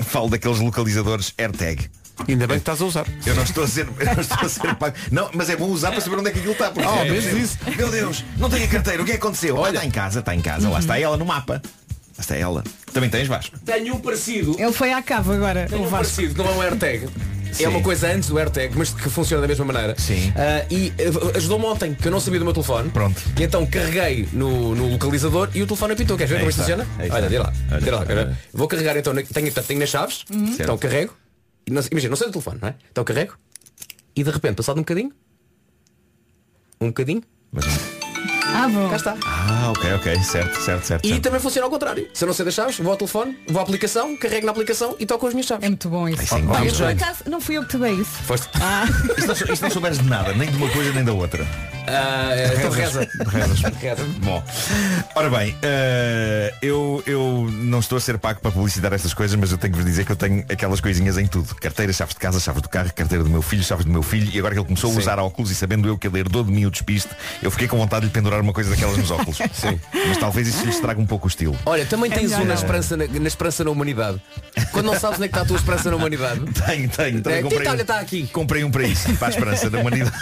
Falo daqueles localizadores AirTag. Ainda bem que estás a usar. Eu não estou a ser, eu não estou a ser pago. Não, mas é bom usar para saber onde é que aquilo está. porque- Ah, ao É, isso. Meu Deus, não tenho a carteira, o que é que aconteceu? Olha, está em casa, está em casa, lá está ela no mapa. Lá está ela. Também tens Vasco? Tenho um parecido. Ele foi à cava agora. Tenho um Vasco. parecido, não é um AirTag. Sim. É uma coisa antes do AirTag, mas que funciona da mesma maneira. Sim. Ah, e ah, ajudou-me ontem, que eu não sabia do meu telefone. Pronto. E então carreguei no, no localizador e o telefone apitou. Queres ver como isto funciona? Olha, dê lá. Olha, Dê lá. olha. Vou carregar então, na- tenho, portanto, tenho nas chaves, então carrego. Não- imagina, não sei do telefone, não é? Então carrego. E de repente, passado um bocadinho, um bocadinho, Mas- Ah, bom. cá está. Ah, ok, ok, certo, certo, certo. E certo. também funciona ao contrário. Se eu não sei das chaves, vou ao telefone, vou à aplicação, carrego na aplicação e toco as minhas chaves. É muito bom isso. Olha, por acaso, não fui eu que te dei isso. Foste. Ah, Isto não, sou- isto não souberes de nada, nem de uma coisa nem da outra. Ah, então reza. Reza. Bom, ora bem, eh, eu, eu não estou a ser pago para publicitar estas coisas, mas eu tenho que vos dizer que eu tenho aquelas coisinhas em tudo. Carteira, chaves de casa, chaves do carro, carteira do meu filho, chaves do meu filho, e agora que ele começou a Sim. usar óculos e sabendo eu que ele herdou de mim o despiste, eu fiquei com vontade de lhe pendurar uma coisa daquelas nos óculos. Sim. Mas talvez isso lhe estrague um pouco o estilo. Olha, também tens melhor um na esperança na, na esperança na humanidade. Quando não sabes onde é que está a tua esperança na humanidade. Tenho, tenho. Também É, comprei, Tita, olha, um, está aqui. comprei um para isso, para a esperança da humanidade.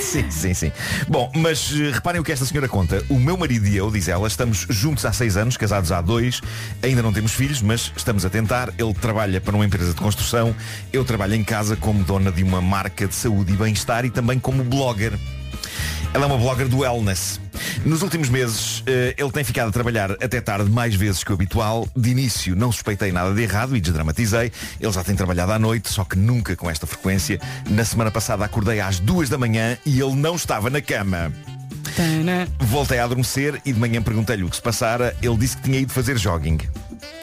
sim, sim, sim. Bom, mas eh, reparem o que esta senhora conta. O meu marido e eu, diz ela, estamos juntos há seis anos, casados há dois, ainda não temos filhos, mas estamos a tentar. Ele trabalha para uma empresa de construção, eu trabalho em casa como dona de uma marca de saúde e bem-estar e também como blogger. Ela é uma blogger do wellness. Nos últimos meses, eh, ele tem ficado a trabalhar até tarde mais vezes que o habitual. De início, não suspeitei nada de errado e desdramatizei. Ele já tem trabalhado à noite, só que nunca com esta frequência. Na semana passada acordei às duas da manhã e ele não estava na cama. Voltei a adormecer e de manhã perguntei-lhe o que se passara. Ele disse que tinha ido fazer jogging.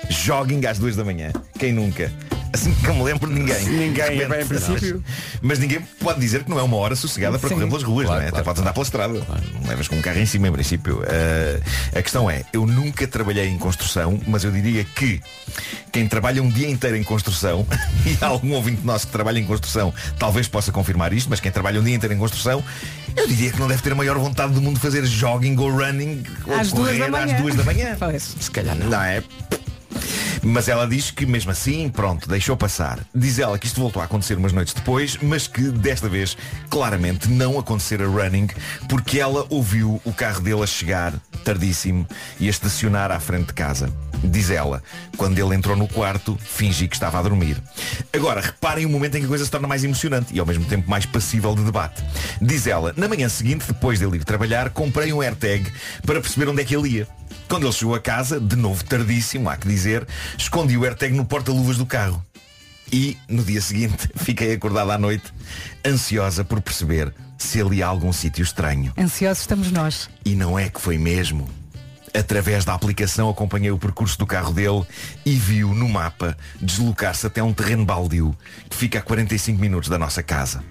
Jogging às duas da manhã. Quem nunca? Assim que eu me lembro de ninguém. Ninguém, De repente, bem, em princípio. Mas ninguém pode dizer que não é uma hora sossegada para Sim. correr pelas ruas, Claro, não é? Até claro, podes andar pela estrada. Não levas com um carro em cima, em princípio. Uh, a questão é, eu nunca trabalhei em construção, mas eu diria que quem trabalha um dia inteiro em construção, e há algum ouvinte nosso que trabalha em construção talvez possa confirmar isto, mas quem trabalha um dia inteiro em construção, eu diria que não deve ter a maior vontade do mundo de fazer jogging ou running ou Às duas correr da manhã. às duas da manhã. Se calhar não. Não é? Mas ela diz que mesmo assim, pronto, deixou passar. Diz ela que isto voltou a acontecer umas noites depois, mas que desta vez claramente não acontecera running, porque ela ouviu o carro dele a chegar tardíssimo e a estacionar à frente de casa. Diz ela, quando ele entrou no quarto, fingi que estava a dormir. Agora, reparem o momento em que a coisa se torna mais emocionante e ao mesmo tempo mais passível de debate. Diz ela, na manhã seguinte, depois dele ir trabalhar, comprei um AirTag para perceber onde é que ele ia. Quando ele chegou a casa, de novo tardíssimo, há que dizer, escondi o AirTag no porta-luvas do carro. E, no dia seguinte, fiquei acordado à noite, ansiosa por perceber se ali há algum sítio estranho. Ansiosos estamos nós. E não é que foi mesmo. Através da aplicação acompanhei o percurso do carro dele e viu no mapa deslocar-se até um terreno baldio que fica a 45 minutos da nossa casa.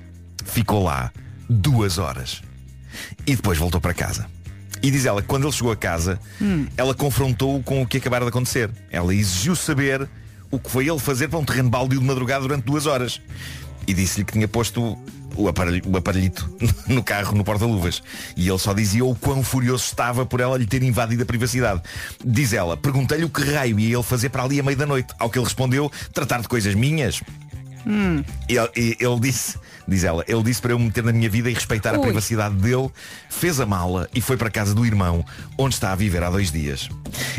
Ficou lá duas horas. E depois voltou para casa. E diz ela que quando ele chegou a casa, ela confrontou-o com o que acabara de acontecer. Ela exigiu saber o que foi ele fazer para um terreno baldio de madrugada durante duas horas. E disse-lhe que tinha posto o, aparelho, o aparelhito no carro, no porta-luvas. E ele só dizia o quão furioso estava por ela lhe ter invadido a privacidade. Diz ela, perguntei-lhe o que raio ia ele fazer para ali à meia da noite. Ao que ele respondeu, tratar de coisas minhas. Hum. E ele, e ele disse, diz ela, ele disse para eu me meter na minha vida e respeitar a Ui. privacidade dele, fez a mala e foi para a casa do irmão, onde está a viver há dois dias.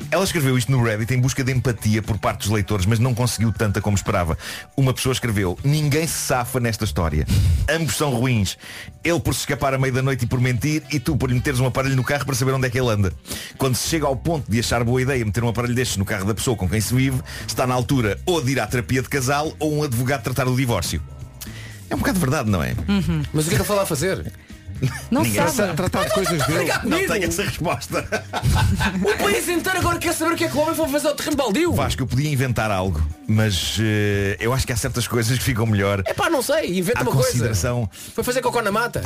Ela escreveu isto no Reddit em busca de empatia por parte dos leitores, mas não conseguiu tanta como esperava. Uma pessoa escreveu, ninguém se safa nesta história. Ambos são ruins. Ele por se escapar à meia da noite e por mentir, e tu por lhe meteres um aparelho no carro para saber onde é que ele anda. Quando se chega ao ponto de achar boa ideia meter um aparelho destes no carro da pessoa com quem se vive, está na altura ou de ir à terapia de casal ou um advogado tratar o divórcio. É um bocado verdade, não é? Mas o que é que ele foi lá fazer? Não Ninguém sabe. Tratar de coisas dele. Não tenho essa resposta. O país inteiro agora quer saber o que é que o homem foi fazer ao terreno baldio. Vasco, eu podia inventar algo, mas eh, eu acho que há certas coisas que ficam melhor. É pá, não sei, inventa à uma coisa. consideração. Foi fazer cocó na mata.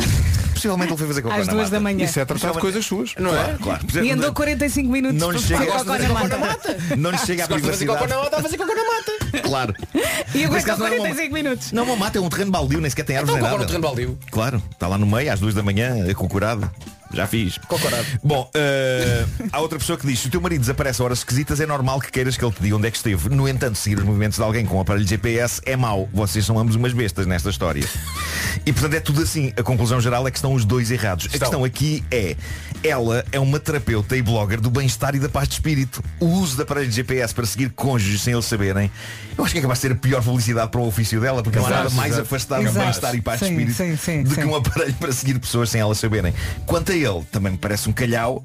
Possivelmente ele foi fazer cocô Às na duas mata. da manhã. Isso é tratar de coisas suas. Não é? Claro. E andou 45 minutos Não lhe para chega- fazer cocó fazer na cocó na mata. mata. Não lhe chega à gosta de fazer cocó privacidade. na mata, vai fazer cocó na mata. Claro. E Nesse caso não é uma- 45 minutos. Não, uma mata é um terreno baldio, nem sequer tem árvores Então nem cocó no nada. terreno baldio. Claro, está lá no meio, às duas da manhã, acocorado. Já fiz. Cocorado. Bom, eh, há outra pessoa que diz, se o teu marido desaparece a horas esquisitas, é normal que queiras que ele te diga onde é que esteve. No entanto, seguir os movimentos de alguém com um aparelho GPS é mau. Vocês são ambos umas bestas nesta história. E portanto é tudo assim. A conclusão geral é que estão os dois errados. A Estão. questão aqui é, ela é uma terapeuta e blogger do bem-estar e da paz de espírito. O uso de aparelhos GPS para seguir cônjuges sem eles saberem, eu acho que é capaz de ser a pior publicidade para o ofício dela, porque não há nada mais exato. afastado do bem-estar e paz de Sim, espírito sim, sim, do que um aparelho para seguir pessoas sem elas saberem. Quanto a ele, também me parece um calhau.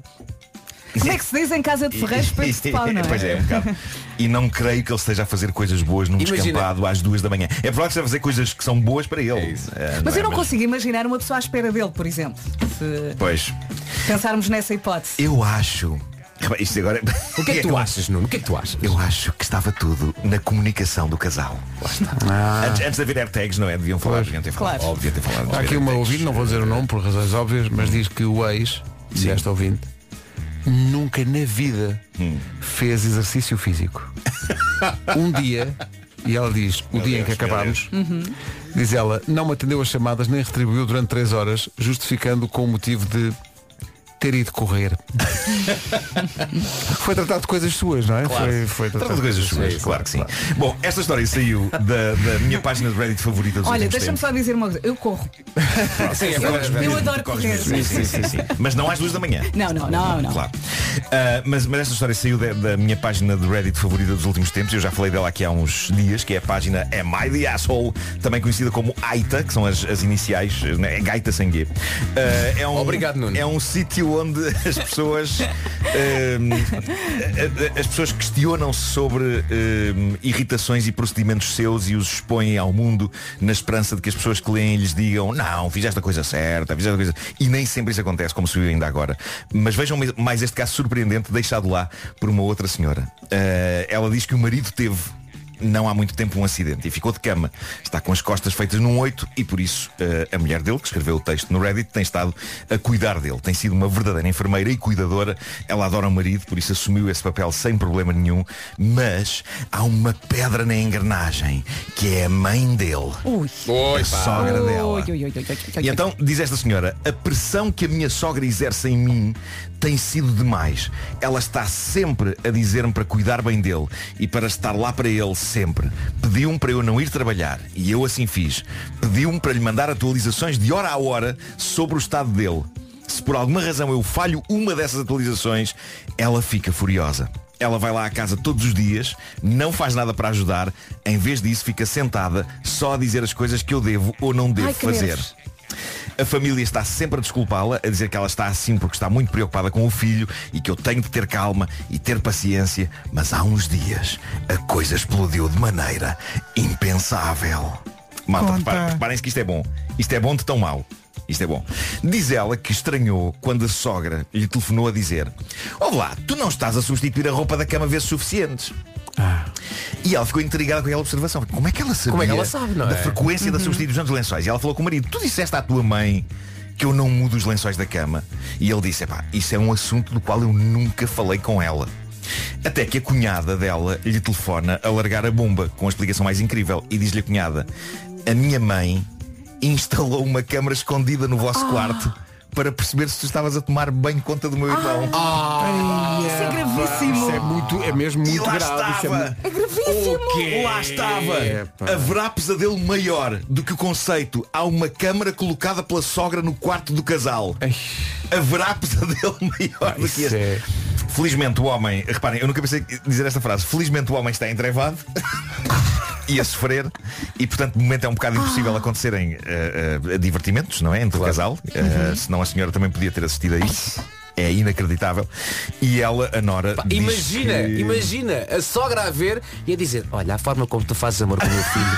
Como é que se diz em casa de ferreiros peito de pau, não Pois é, é? um bocado. E não creio que ele esteja a fazer coisas boas num Imagina. descampado às duas da manhã. É provável que esteja a fazer coisas que são boas para ele. Eh, Mas é? eu não consigo imaginar uma pessoa à espera dele, por exemplo. Se Pois. pensarmos nessa hipótese. Eu acho. Isto agora... O que é que tu achas, Nuno? O que é que tu achas? Eu acho que estava tudo na comunicação do casal. Está. Antes, antes de haver AirTags, não é? Deviam falar, deviam ter falado. Claro. Óbvio, ter falado. Há aqui uma ouvinte, não vou dizer o nome por razões óbvias, mas diz que o ex desta ouvinte nunca na vida fez exercício físico. um dia, e ela diz, o Meu dia em que Deus, acabámos, Uhum. diz ela, não me atendeu as chamadas nem retribuiu durante três horas, justificando com o motivo de ter ido correr. foi tratado de coisas suas, não é? Claro. Foi, foi Trata de coisas suas, claro que sim. Bom, esta história saiu da, da minha página de Reddit favorita dos Olha, deixa-me só dizer uma coisa. Eu corro. Sim, é Eu- verdade. eu adoro correr. Sim, sim, sim, sim. Mas não às duas da manhã. Não, não, não, não. Claro. Ah, mas, mas esta história saiu da, da minha página de Reddit favorita dos últimos tempos. Eu já falei dela aqui há uns dias, que é a página Am I the Asshole, também conhecida como AITA, que são as, as iniciais, né? é Gaita sem G. Ah, é um, Obrigado, Nuno. É um sítio onde as pessoas ah, as pessoas questionam-se sobre ah, irritações e procedimentos seus e os expõem ao mundo na esperança de que as pessoas que leem lhes digam não, fizeste a coisa certa, fizeste a coisa... E nem sempre isso acontece, como se viu ainda agora. Mas vejam mais este caso surpreendente deixado lá por uma outra senhora. Ah, ela diz que o marido teve não há muito tempo um acidente e ficou de cama. Está com as costas feitas num oito e por isso eh, a mulher dele, que escreveu o texto no Reddit, tem estado a cuidar dele. Tem sido uma verdadeira enfermeira e cuidadora. Ela adora o marido, por isso assumiu esse papel sem problema nenhum. Mas há uma pedra na engrenagem, que é a mãe dele. Ui. Oi, a sogra dela. Ui, ui, ui, ui, ui, ui. E então, diz esta senhora, a pressão que a minha sogra exerce em mim tem sido demais. Ela está sempre a dizer-me para cuidar bem dele e para estar lá para ele sempre. Pediu-me para eu não ir trabalhar e eu assim fiz. Pediu-me para lhe mandar atualizações de hora a hora sobre o estado dele. Se por alguma razão eu falho uma dessas atualizações, ela fica furiosa. Ela vai lá à casa todos os dias, não faz nada para ajudar, em vez disso fica sentada só a dizer as coisas que eu devo ou não devo Ai, fazer. nervos. A família está sempre a desculpá-la, a dizer que ela está assim porque está muito preocupada com o filho e que eu tenho de ter calma e ter paciência, mas há uns dias a coisa explodiu de maneira impensável. Malta, preparem-se que isto é bom. Isto é bom de tão mau. Isto é bom. Diz ela que estranhou quando a sogra lhe telefonou a dizer Ouve lá, tu não estás a substituir a roupa da cama vezes suficientes. E ela ficou intrigada com aquela observação. Como é que ela sabia Como é que ela sabe, não da é? frequência da substituição dos lençóis? E ela falou com o marido, tu disseste à tua mãe que eu não mudo os lençóis da cama. E ele disse, epá, isso é um assunto do qual eu nunca falei com ela. Até que a cunhada dela lhe telefona a largar a bomba, com a explicação mais incrível, e diz-lhe a cunhada, a minha mãe instalou uma câmara escondida no vosso quarto para perceber se tu estavas a tomar bem conta do meu irmão. Isso é gravíssimo. Isso é, muito, é mesmo muito grave. isso é estava. muito- É gravíssimo. Lá estava. Epá. Haverá pesadelo maior do que o conceito. Há uma câmara colocada pela sogra no quarto do casal. Haverá pesadelo maior do que este. é- Felizmente o homem, reparem, eu nunca pensei em dizer esta frase. Felizmente o homem está entrevado e a sofrer e portanto de momento é um bocado impossível acontecerem eh, eh, divertimentos, não é? Entre o casal. Eh, senão a senhora também podia ter assistido a isso. É inacreditável. E ela, a Nora, Pá, diz imagina, que- imagina a sogra a ver e a dizer, olha, a forma como tu fazes amor com o meu filho.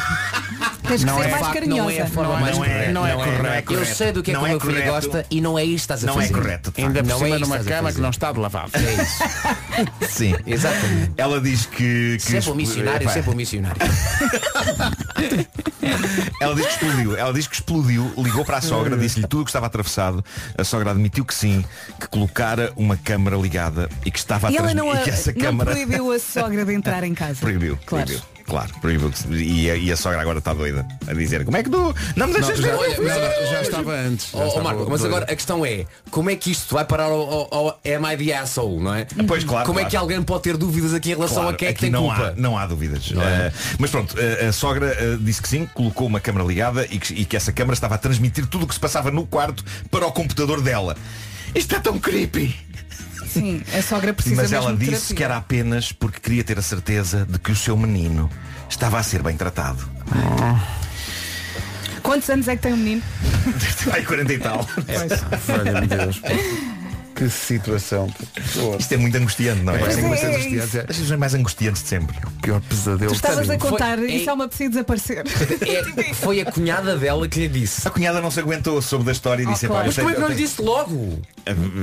Tens que Não ser é mais facto, carinhosa. não é a forma Não, mais não é- correta. não é correto. Eu sei do que é Não que o é meu filho gosta e não é isto que estás a Não é fazer. correto, Ainda por Não é cima isto numa cama que fazer. não está de lavado. É isso. Sim. Exatamente. Ela diz que. que Sempre um missionário, Epá, sempre um missionário. Ela diz que explodiu. Ela diz que explodiu, ligou para a sogra, disse-lhe tudo o que estava atravessado. A sogra admitiu que sim, que colocara uma câmara ligada e que estava a E ela não, e a- que essa não câmara proibiu a sogra de entrar em casa. proibiu, Claro. proibiu. Claro, proibiu. E a, e a sogra agora está doida a dizer como é que tu não me deixas Não, já, ver? Olha, mas agora- já estava antes. já Ó, ó, estava Marco, mas agora a questão é, como é que isto vai parar ao, ao, ao Am I the Asshole, não é? Pois, claro, Como é claro. que alguém pode ter dúvidas aqui em relação Claro, a quem é que aqui tem não culpa? Há, não há dúvidas. é? Eh, mas pronto, eh, a sogra eh, disse que sim, colocou uma câmara ligada e que, e que essa câmara estava a transmitir tudo o que se passava no quarto para o computador dela. Isto é tão creepy. Sim, a sogra precisa Mas ela disse terapia. que era apenas porque queria ter a certeza de que o seu menino estava a ser bem tratado. Quantos anos é que tem o menino? Ai, 40 e tal. Valha-me Deus. Que situação. Isto é muito angustiante, não é? Pois Isto é, muito é angustiante. Das situações mais angustiantes de sempre. Pior pesadelo. Tu estavas a contar, Foi- isso é uma preciso desaparecer. É, foi a cunhada dela que lhe disse. A cunhada não se aguentou, soube da história e disse, claro. "Epá, eu Mas sei- como é que não lhe tenho- disse logo?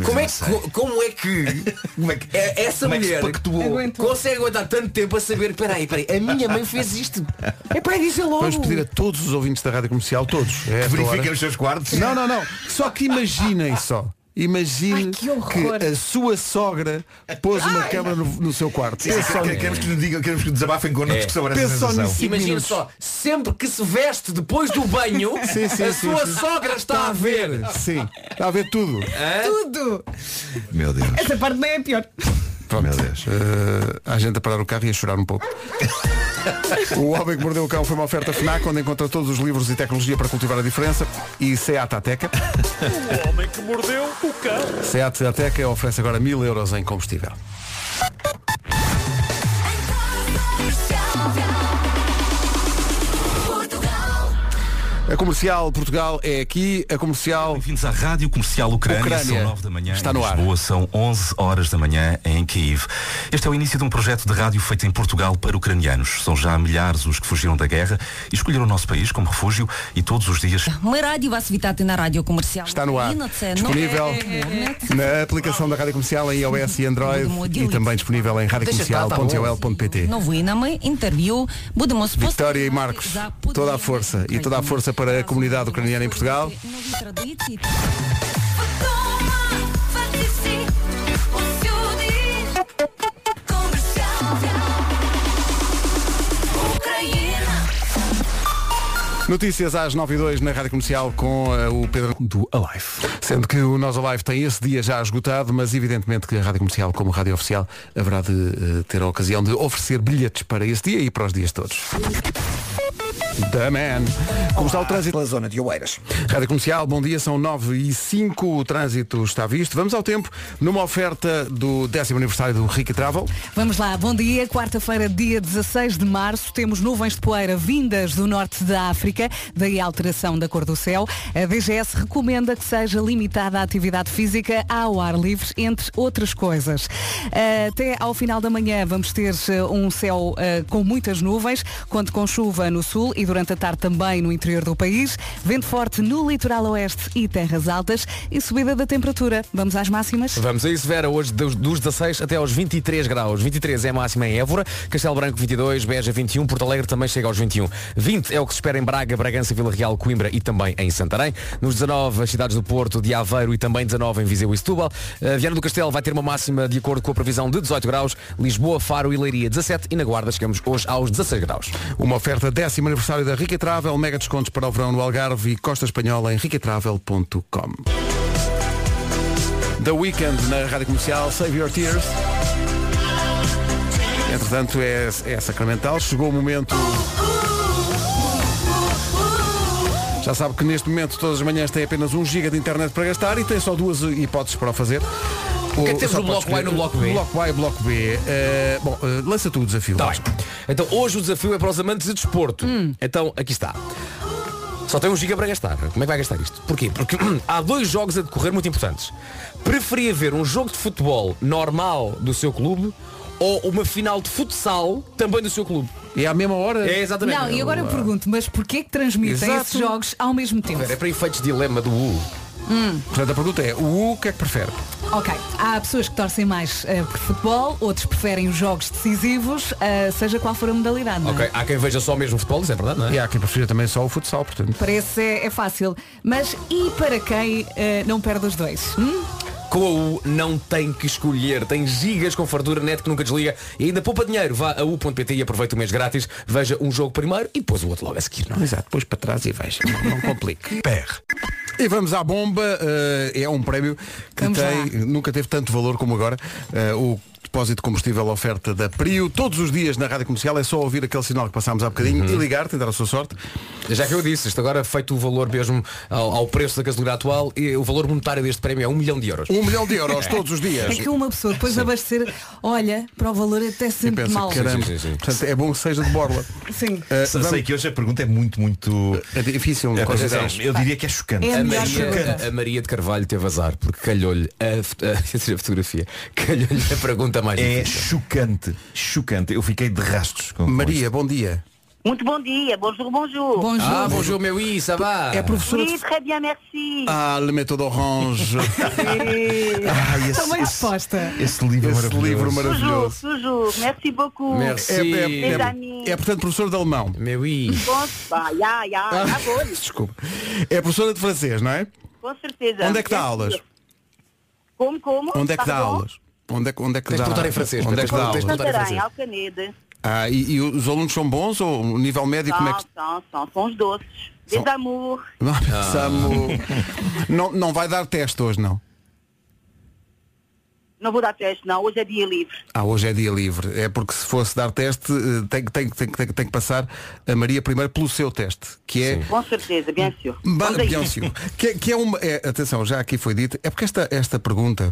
Como é, que, como é que Como é que- é- essa como é que se mulher pactuou? Aguentou. consegue aguentar tanto tempo a saber, peraí, peraí, a minha mãe fez isto. É para dizer logo. Vamos pedir a todos os ouvintes da Rádio Comercial, todos, a esta Verifiquem os seus quartos. Não, não, não. Só que imaginem só. Imagine Ai, que horror. a sua sogra pôs uma câmara no, no seu quarto. Sim, sim, Pensa nisso. queremos que nos digam, queremos que desabafem connosco É. sobre essa Pensa só sensação. nisso. Imagina minutos. só, sempre que se veste depois do banho, Sim, sim, a sim, sua sim. sogra está a ver. Sim, está a ver tudo. Tudo! Meu Deus. Essa parte nem é pior. Pronto. Meu Deus. Eh, há gente a parar o carro e a chorar um pouco. o Homem que Mordeu o Cão foi uma oferta FNAC onde encontra todos os livros e tecnologia para cultivar a diferença e Seat Ateca. O homem que mordeu o cão. Seat Ateca oferece agora mil euros em combustível. A Comercial Portugal é aqui, a Comercial... Bem-vindos à Rádio Comercial Ucrânia. Ucrânia. São 9 da manhã Está em no ar. Lisboa, são 11 horas da manhã em Kiev. Este é o início de um projeto de rádio feito em Portugal para ucranianos. São já milhares os que fugiram da guerra e escolheram o nosso país como refúgio e todos os dias Ми раді вас вітати на радіо комерціал. Está no ar. Україна. Це Disponível нове na aplicação da Rádio Comercial em iOS e Android e também disponível em radiocomercial.ol.pt новинами, інтерв'ю. Будемо Vitória e Marcos, toda a força e toda a força para a comunidade ucraniana em Portugal. Notícias às 9 e 2 na Rádio Comercial com uh, o Pedro do Alive. Sendo que o Nós Alive tem esse dia já esgotado, mas evidentemente que a Rádio Comercial, como Rádio Oficial, haverá de uh, ter a ocasião de oferecer bilhetes para esse dia e para os dias todos. The Man. Como está o trânsito? Pela zona de Oeiras. Rádio Comercial, bom dia, são 9 e 5, o trânsito está visto. Vamos ao tempo, numa oferta do décimo aniversário do Ricky Travel. Vamos lá, bom dia. Quarta-feira, dia 16 de março, temos nuvens de poeira vindas do norte da África, daí a alteração da cor do céu. A DGS recomenda que seja limitada a atividade física ao ar livre, entre outras coisas. Até ao final da manhã vamos ter eh, um céu eh, com muitas nuvens, conto com chuva no sul e durante a tarde também no interior do país. Vento forte no litoral oeste e terras altas e subida da temperatura. Vamos às máximas? Vamos a isso, Vera, hoje dos, dos 16 até aos 23 graus. 23 é a máxima em Évora, Castelo Branco 22, Beja 21, Porto Alegre também chega aos 21. 20 é o que se espera em Braga, Bragança, Vila Real, Coimbra e também em Santarém. Nos 19, as cidades do Porto, de Aveiro e também 19 em Viseu e Setúbal. Uh, Viana do Castelo vai ter uma máxima de acordo com a previsão de 18 graus. Lisboa, Faro e Leiria 17 e na Guarda chegamos hoje aos 16 graus. Uma oferta décimo aniversário da Rica Travel, mega descontos para o verão no Algarve e Costa Espanhola em ricatravel.com. The Weekend na Rádio Comercial, Save Your Tears. Entretanto, é, é sacramental. Chegou o momento. Já sabe que neste momento todas as manhãs tem apenas 1 giga de internet para gastar e tem só duas hipóteses para o fazer. O que é que temos no bloco A e no bloco B? Bloco A e bloco B. Eh, bom, eh, lança tu o desafio. Tá. Então hoje o desafio é para os amantes de desporto. Então aqui está. Só tem um giga para gastar. Como é que vai gastar isto? Porquê? Porque há dois jogos a decorrer muito importantes. Preferia ver um jogo de futebol normal do seu clube ou uma final de futsal também do seu clube. E à mesma hora? É exatamente. Não, e agora eu pergunto, mas porquê que transmitem Exato. esses jogos ao mesmo tempo? É para efeitos de dilema do U. Hum, Portanto, a pergunta é, o que é que prefere? ok, há pessoas que torcem mais eh, por futebol, outros preferem os jogos decisivos, eh, seja qual for a modalidade. não é? Ok, há quem veja só mesmo futebol, isso é verdade, não é? E há quem prefira também só o futsal, portanto. Parece é, é fácil. Mas e para quem eh, não perde os dois? Hum? Com a U não tem que escolher, tem gigas com fartura net que nunca desliga e ainda poupa dinheiro. Vá a u.pt e aproveita o mês grátis, veja um jogo primeiro e depois o outro logo a seguir. Não é? Exato, depois para trás e veja. Não, não complique. PR. E vamos à bomba. eh, é um prémio que tem, nunca teve tanto valor como agora. Eh, o depósito de combustível oferta da Prio. Todos os dias na Rádio Comercial é só ouvir aquele sinal que passámos há bocadinho e ligar, tentar a sua sorte. Já que eu disse, isto agora feito o valor mesmo ao, ao preço da gasolina atual, e o valor monetário deste prémio é um milhão de euros. Um milhão de euros todos os dias. É que uma pessoa depois de abastecer, olha, para o valor até E sempre pensa, mal. caramba, portanto, é bom que seja de borla. Sim. Sei vamos- que hoje a pergunta é muito, muito. É difícil. É, certeza. eu diria que é chocante. É a Maria, pergunta. a Maria de Carvalho teve azar, porque calhou-lhe a, a, a fotografia. Calhou-lhe a pergunta mais É difícil. chocante, chocante. Eu fiquei de rastos com com Maria, bom dia. Muito bom dia, bonjour, bonjour. Bonjour. Ah, bonjour, meu i, ça va? É professora Oui, de... très bien, merci. Ah, Le Méthode Orange. Ah, esse, Estou bem esse, disposta. Esse livro esse maravilhoso. livro Toujours, maravilhoso. toujours. Merci beaucoup. Merci. É, é, é, amis. é, portanto professor de alemão. Meu i. Ya, ya, Ah. Desculpa. É professora de francês, não é? Com certeza. Onde é que dá aulas? Como, como? Onde é que dá Pardon? aulas? Onde é, que- onde é que Tens de dá perguntar em francês, Onde é tens que dá tens Santarém, francês. Alcanede. Ah, e, e os alunos são bons ou o nível médio como é São, que são, são, são os doces. Des São- amour. não, Ah. não, não vai dar teste hoje, não. Não vou dar teste, não. Hoje é dia livre. Ah, hoje é dia livre. É porque se fosse dar teste, eh, tem, que- tem, que- tem, que- tem, que- tem que passar a Maria primeiro pelo seu teste, que é Com certeza, bien sûr. Ba- bien sûr. que, é- que é uma. é, atenção, já aqui foi dito, é porque esta, esta pergunta,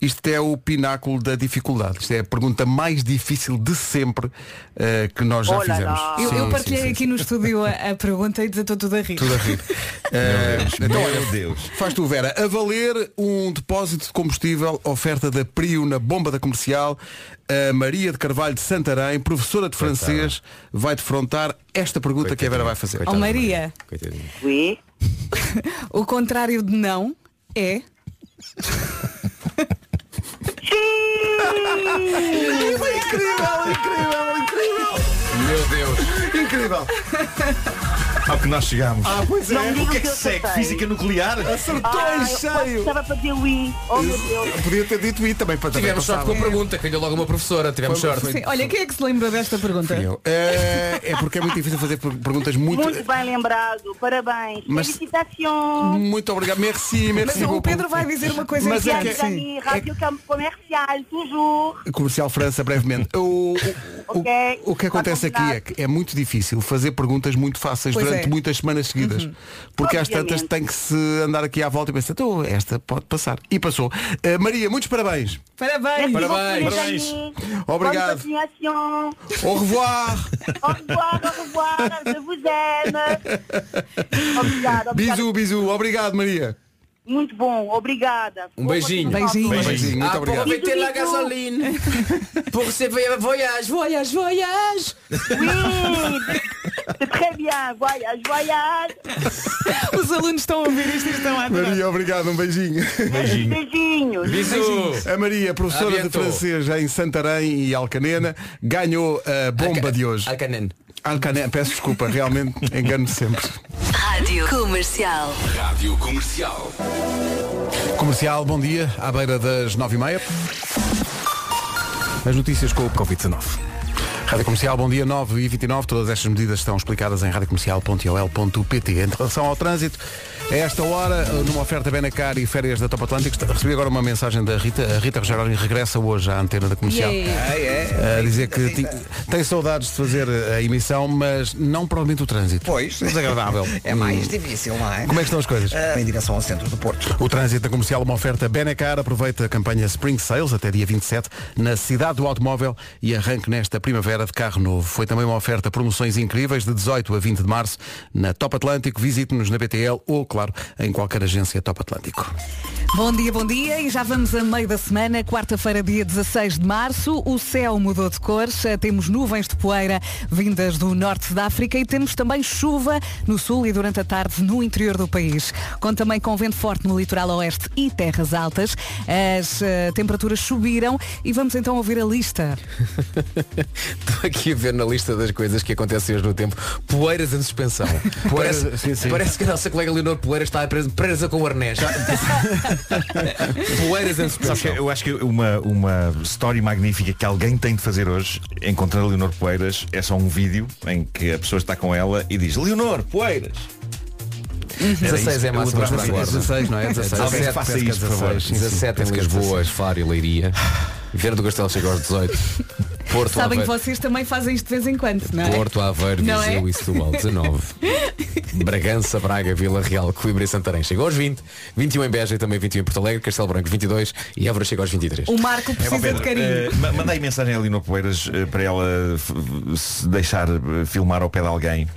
isto é o pináculo da dificuldade. Isto é a pergunta mais difícil de sempre eh, que nós já Olha fizemos. Eu, Sim, eu partilhei sim, aqui sim. no estúdio a, a pergunta e estou tudo a rir. Tudo a rir. Então, Meu olha, Deus. Faz tu, Vera. A valer um depósito de combustível, oferta da Prio na bomba da comercial, a Maria de Carvalho de Santarém, professora de francês, vai defrontar esta pergunta que a Vera vai fazer. Oh Maria, Coitadinho. Oui. o contrário de não é. incrível, incrível, incrível. Meu Deus. Incrível. Ao que nós chegámos. Ah, pois Não é. me o que é que eu segue? Física nuclear? Acertou Ah, em eu cheio. Estava para dizer oui. Oh meu Deus. Podia ter dito e também para também Tivemos sorte com a pergunta, calhou logo uma professora, tivemos sorte. Sim, olha, quem é que se lembra desta pergunta? Eu. É, é porque é muito difícil fazer per- perguntas muito. Muito bem lembrado. Parabéns. Mas- Felicitações. Muito obrigado. Merci, Mas merci. o beaucoup. Pedro vai dizer uma coisa Mas que é é que- sim. Rádio Campo Comercial, toujours. Comercial França, brevemente. O, o- o- Ok. o que acontece aqui é que é muito difícil fazer perguntas muito fáceis Pois durante é. muitas semanas seguidas. Porque às tantas tem que se andar aqui à volta e pensar, "Então, esta pode passar. E passou. Eh, Maria, muitos parabéns. Parabéns! Parabéns. Parabéns. Obrigado. Bonne continuation. Au revoir. Au revoir, au revoir. Je vous aime. Obrigada. obrigada. bisou, bisou. Obrigado, Maria. Muito bom. Obrigada. Um beijinho. continuação. Beijinho. Beijinho, muito Ah, obrigado. meter la gasoline. pour se voyage, voyage, voyage. Oui. Très bien. Voyage, voyage. Os alunos estão a ouvir isto e estão a adorar. Maria, obrigado. Um beijinho. Beijinhos. Bisous. A Maria, professora de Abiento. francês em Santarém e Alcanena, ganhou a bomba de hoje. Alcanen. Alcanena, peço desculpa, realmente engano sempre. Rádio Comercial. Rádio Comercial. Comercial, bom dia, à beira das nove e meia. As notícias com o Covid-19. Rádio Comercial, bom dia, 9 e 29 Todas estas medidas estão explicadas em radiocomercial.ol.pt Em relação ao trânsito, A esta hora, numa oferta Benacar e férias da Top Atlântico, recebi agora uma mensagem da Rita. A Rita Rogeroni regressa hoje à antena da comercial. Yeah. Ah, é? A dizer que ti- tem saudades de fazer a emissão, mas não provavelmente o trânsito. Pois. Desagradável. É mais difícil, não é? Como é que estão as coisas? Ah, em direção ao centro do Porto. O trânsito da comercial, uma oferta Benacar, aproveita a campanha Spring Sales até dia 27 na cidade do automóvel e arranque nesta primavera de carro novo. Foi também uma oferta promoções incríveis de 18 a 20 de março na Top Atlântico. Visite-nos na BTL ou, claro, em qualquer agência Top Atlântico. Bom dia, bom dia. E já vamos a meio da semana, quarta-feira, dia 16 de março. O céu mudou de cores, eh, temos nuvens de poeira vindas do norte da África e temos também chuva no sul e durante a tarde no interior do país. Conta também com vento forte no litoral oeste e terras altas. As eh, temperaturas subiram e vamos então ouvir a lista. Estou aqui a ver na lista das coisas que acontecem hoje no tempo. Poeiras em suspensão. Poeiras, parece, sim, sim. parece que a nossa colega Leonor Poeira está presa, presa com o arnés. Poeiras em suspensão. eu acho que uma, uma story magnífica que alguém tem de fazer hoje, encontrando a Leonor Poeiras, é só um vídeo em que a pessoa está com ela e diz Leonor Poeiras. Era 16 isso, é máximo isso. guarda. 16, não é? 16. Alguém 17, faça é isso, por favor. 16, sim, sim. 17 em Lisboa, Faro e Leiria. Do Castelo chega aos 18. Porto, Sabem que Aveiro, vocês também fazem isto de vez em quando, não é? Porto, Aveiro, Não Viseu é? e Setúbal 19. Bragança, Braga, Vila Real, Coimbra e Santarém chegou aos 20. 21 em Beja e também 21 em Porto Alegre, Castelo Branco 22 e Évora chega aos 23. O Marco É, precisa Pedro, de carinho. ma- mandei mensagem a Leonor Poeiras eh, para ela se deixar eh, filmar ao pé de alguém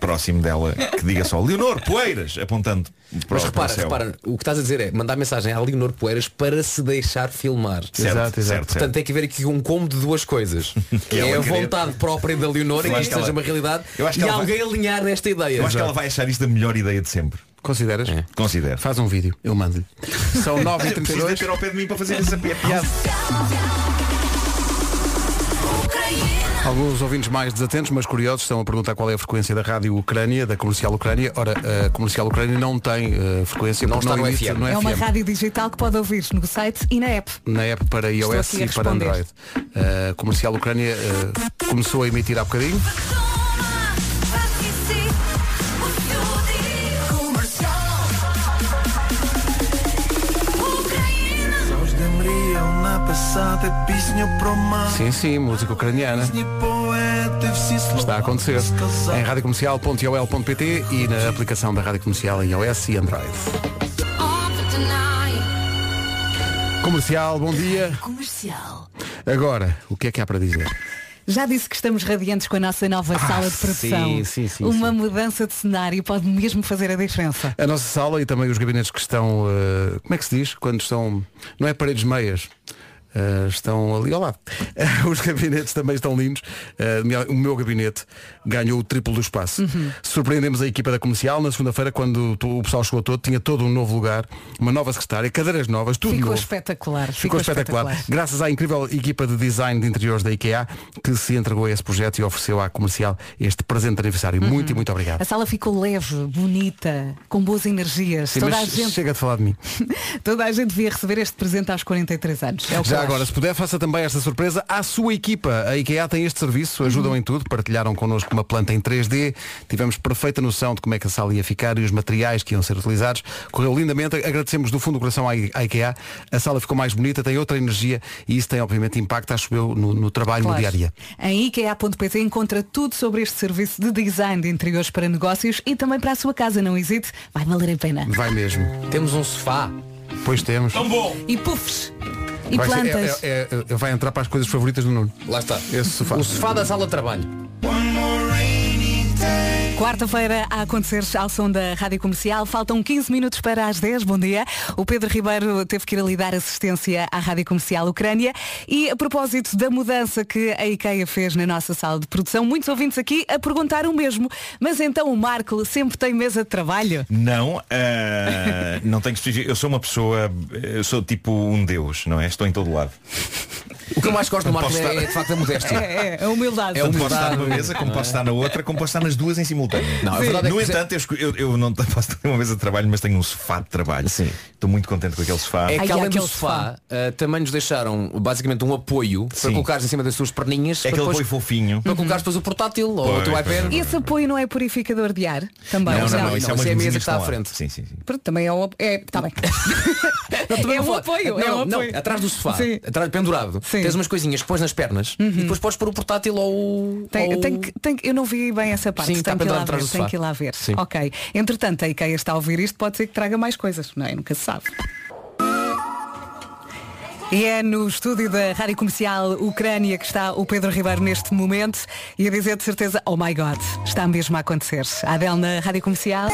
próximo dela que diga só Leonor Poeiras, apontando para, Mas o- para o repara, céu. repara, o que estás a dizer é mandar mensagem à Leonor Poeiras para se deixar filmar. Certo, Exato, exato. certo, Portanto, certo. tem que haver aqui um combo de duas coisas. Que é ela a querer. vontade própria da Leonor e Eu que isto seja uma realidade eu acho que e alguém alinhar nesta ideia. Eu acho que ela vai achar isto a melhor ideia de sempre. Consideras? Considero. Faz um vídeo, eu mando-lhe. São Precisa 9h32. ter ao pé de mim para fazer essa piada. Alguns ouvintes mais desatentos, mas curiosos, estão a perguntar qual é a frequência da rádio Ucrânia, da comercial Ucrânia. Ora, a comercial Ucrânia não tem eh, frequência, Não está no emite FM. no É uma FM. rádio digital que pode ouvir no site e na app. na app para iOS e para. Android. A comercial Ucrânia eh, começou a emitir há bocadinho. Sim, sim, música ucraniana. Está a acontecer em radiocomercial.ol.pt e na aplicação da Rádio Comercial em iOS e Android. Comercial, bom dia. Comercial. Agora, o que é que há para dizer? Já disse que estamos radiantes com a nossa nova sala de produção. Ah, sim, sim, sim, Uma mudança de cenário pode mesmo fazer a diferença. A nossa sala e também os gabinetes que estão, eh, como é que se diz? Quando estão, não é paredes meias, eh, estão ali ao lado. os gabinetes também estão lindos. Eh, o meu gabinete ganhou o triplo do espaço. Uhum. Surpreendemos a equipa da comercial na segunda-feira quando o pessoal chegou todo, tinha todo um novo lugar, uma nova secretária, cadeiras novas, tudo Ficou novo. espetacular. Ficou espetacular. Graças à incrível equipa de design de interiores da IKEA que se entregou a esse projeto e ofereceu à comercial este presente de aniversário. Uhum. Muito e muito obrigado. A sala ficou leve, bonita, com boas energias. Sim, toda, a gente, chega de falar de mim. toda a gente devia receber este presente aos 43 anos. É Já agora, acho. se puder, faça também esta surpresa à sua equipa. A IKEA tem este serviço, ajudam em tudo, partilharam connosco uma planta em 3D, tivemos perfeita noção de como é que a sala ia ficar e os materiais que iam ser utilizados. Correu lindamente, agradecemos do fundo do coração à IKEA. A sala ficou mais bonita, tem outra energia e isso tem obviamente impacto, acho eu, no, no trabalho, Claro. no dia a dia. Em IKEA.pt encontra tudo sobre este serviço de design de interiores para negócios e também para a sua casa. Não hesite, vai valer a pena. Vai mesmo. Temos um sofá. Pois temos. Tão bom! E puffs. E Vai, ser- plantas. é- é- é- vai entrar para as coisas favoritas do Nuno. Lá está. Esse sofá. O sofá da sala de trabalho. Quarta-feira a acontecer ao som da Rádio Comercial. Faltam 15 minutos para as 10. Bom dia. O Pedro Ribeiro teve que ir ali dar assistência à Rádio Comercial Ucrânia. E a propósito da mudança que a IKEA fez na nossa sala de produção, muitos ouvintes aqui a perguntar o mesmo. Mas então o Marco sempre tem mesa de trabalho? Não, ah, não tenho que. Eu sou uma pessoa, eu sou tipo um deus, não é? Estou em todo lado. O que eu mais gosto do Marco Posso é, estar- é de facto a modéstia. É, é, a humildade. É Como posso humildade. estar numa mesa, como posso estar na outra, como posso estar nas duas em simultâneo. Não, a é no que- entanto, eu, eu, eu não posso ter uma mesa de trabalho, mas tenho um sofá de trabalho. Sim. Estou muito contente com aquele sofá. É que além do aquele sofá, ah, também nos deixaram basicamente um apoio para Sim. colocares em cima das suas perninhas É para, aquele depois, apoio fofinho. para colocares depois o portátil ou o teu iPad. Esse apoio não é purificador de ar? Também. Não, não, não, não, isso é isso umas é a mesa que está à frente. Sim, sim, sim. Pronto, Também é um é, tá bem. também é um apoio, Não, é um não, apoio. atrás do sofá, Sim. atrás pendurado, Sim. Uhum. tens umas coisinhas que pões nas pernas e depois podes pôr o portátil ou. Tem, ou- tem que- tem que- eu não vi bem essa parte. Sim, está tem, que ir lá pendurado atrás ver, do tem que ir lá ver. Sim. Ok. Entretanto, a IKEA está a ouvir isto, pode ser que traga mais coisas, não é? Nunca se sabe. E é no estúdio da Rádio Comercial Ucrânia que está o Pedro Ribeiro neste momento e a dizer de certeza, oh my god, está mesmo a acontecer. A Adele na Rádio Comercial.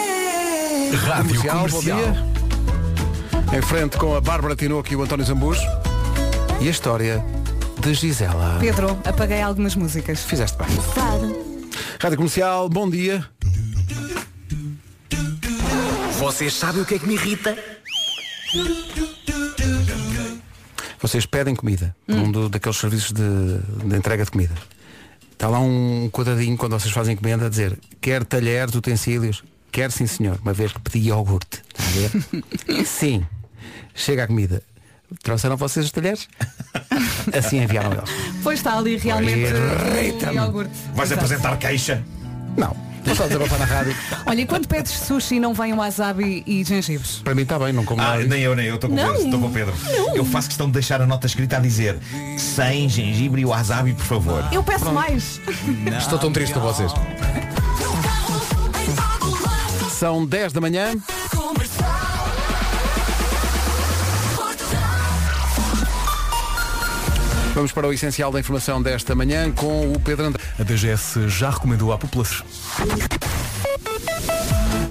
Rádio Comercial, bom dia. Em frente com a Bárbara Tinoco e o António Zambujo. E a história de Gisela. Pedro, apaguei algumas músicas. Fizeste bem. Rádio Comercial, bom dia. Vocês sabem o que é que me irrita? Vocês pedem comida por um do- daqueles serviços de, de entrega de comida. Está lá um quadradinho quando vocês fazem encomenda a dizer quer talheres, utensílios. Quer sim senhor, uma vez que pedi iogurte. Está a ver? sim. Chega a comida. Trouxeram vocês os talheres? Assim enviaram eles. Pois está ali realmente o Irrita-me. iogurte. Vais Exato. apresentar queixa? Não. Vou só desabafar na rádio. Olha, e quando pedes sushi não vem um wasabi e gengibres? Para mim está bem, não como Ah, nada nem eu, nem eu. Estou com o Não. Pedro. Estou com o Pedro. Eu faço questão de deixar a nota escrita a dizer sem gengibre e wasabi, por favor. Eu peço mais. Estou tão triste com vocês. São 10 da manhã. Vamos para o essencial da informação desta manhã com o Pedro André. A DGS já recomendou à população.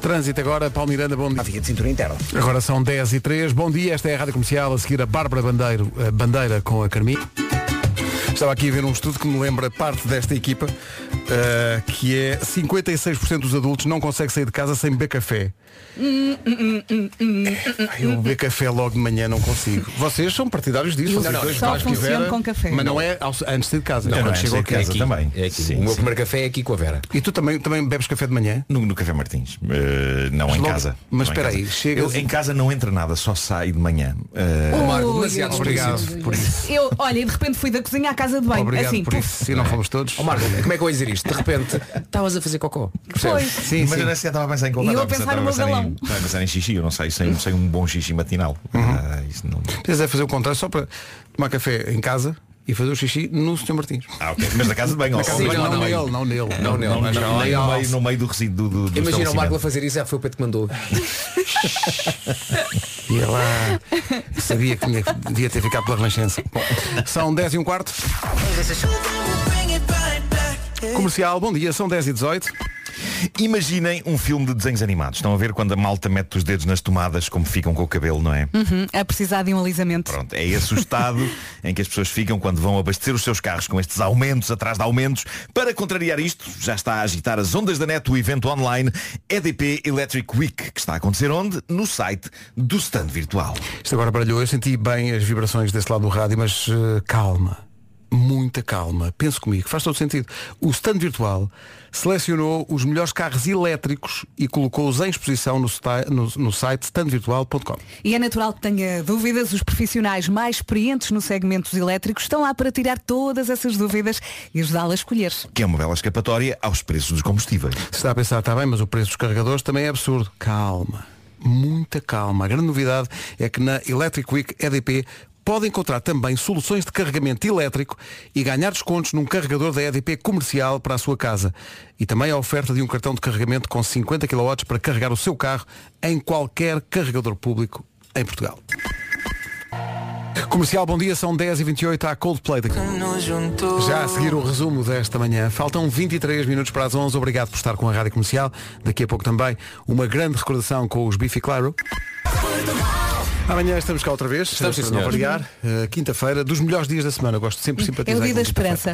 Trânsito agora, Paulo Miranda, bom dia. Via de cintura interna. Agora são 10 e 3 Bom dia, esta é a Rádio Comercial, a seguir a Bárbara Bandeiro, a Bandeira com a Carmi. Estava aqui a ver um estudo que me lembra parte desta equipa, eh, que é 56% dos adultos não conseguem sair de casa sem beber café. Eu beber café logo de manhã não consigo. Vocês são partidários disso, vocês não, dois, só Vera, com café. Mas não é ao- antes de sair de casa, Não, é não, quando é chegou a casa. casa. também. É aqui. Sim, o meu sim. primeiro café é aqui com a Vera. E tu também, também bebes café de manhã? No, no Café Martins. Eh, não em logo- casa. mas Não em espera casa. aí, chegas- Eu, em casa não entra nada, só sai de manhã. Eh, Oh, Marco, demasiado Obrigado por isso. Eu, olha, e de repente fui da cozinha à casa de banho. Obrigado assim, por isso. E não fomos todos. Ó Marco, como é que eu vou dizer isto? De repente, estavas a fazer cocó. Foi. Sim, mas sim. eu sequer estava a pensar em E eu a estava pensar no meu em, galão. estava a pensar em xixi, eu não sei, sem, sem um bom xixi matinal. Ah, isso não... Precisas é fazer o contrário só para tomar café em casa e fazer o xixi no Sr. Martins. Ah, ok. Mas na casa de banho, Na ó, casa de ó, banho, não, não, não, nele, não nele. Não, nele, não, mas não, não, nem não. no, meio, no meio do resíduo do, do Imagina o Marco a fazer isso, já foi o Pedro que mandou. E lá sabia que devia ter ficado pela Renascença. Bom, são 10 e um quarto. Comercial, bom dia, são 10 e 18. Imaginem um filme de desenhos animados. Estão a ver quando a malta mete os dedos nas tomadas, como ficam com o cabelo, não é? Uhum, a precisar de um alisamento. Pronto, é esse o estado em que as pessoas ficam quando vão abastecer os seus carros com estes aumentos atrás de aumentos. Para contrariar isto, já está a agitar as ondas da net o evento online EDP Electric Week, que está a acontecer onde? No site do stand virtual. Isto agora baralhou, eu senti bem as vibrações desse lado do rádio, mas eh, calma. Muita calma. Pense comigo, faz todo sentido. O stand virtual selecionou os melhores carros elétricos e colocou-os em exposição no, no- no site standvirtual.com. E é natural que tenha dúvidas. Os profissionais mais experientes no segmento dos elétricos estão lá para tirar todas essas dúvidas e ajudá-la a escolher. Que é uma bela escapatória aos preços dos combustíveis. Se está a pensar, está bem, mas o preço dos carregadores também é absurdo. Calma. Muita calma. A grande novidade é que na Electric Week EDP pode encontrar também soluções de carregamento elétrico e ganhar descontos num carregador da EDP comercial para a sua casa. E também a oferta de um cartão de carregamento com 50 kW para carregar o seu carro em qualquer carregador público em Portugal. Comercial, bom dia, são 10h28 à Coldplay. daqui. Já a seguir o resumo desta manhã. Faltam 23 minutos para as 11. Obrigado por estar com a Rádio Comercial. Daqui a pouco também uma grande recordação com os Biffy Clyro. Amanhã estamos cá outra vez, Estamos, sim, para não variar. Uh, Quinta-feira, dos melhores dias da semana. Eu gosto sempre de É simpatizar. o dia da esperança.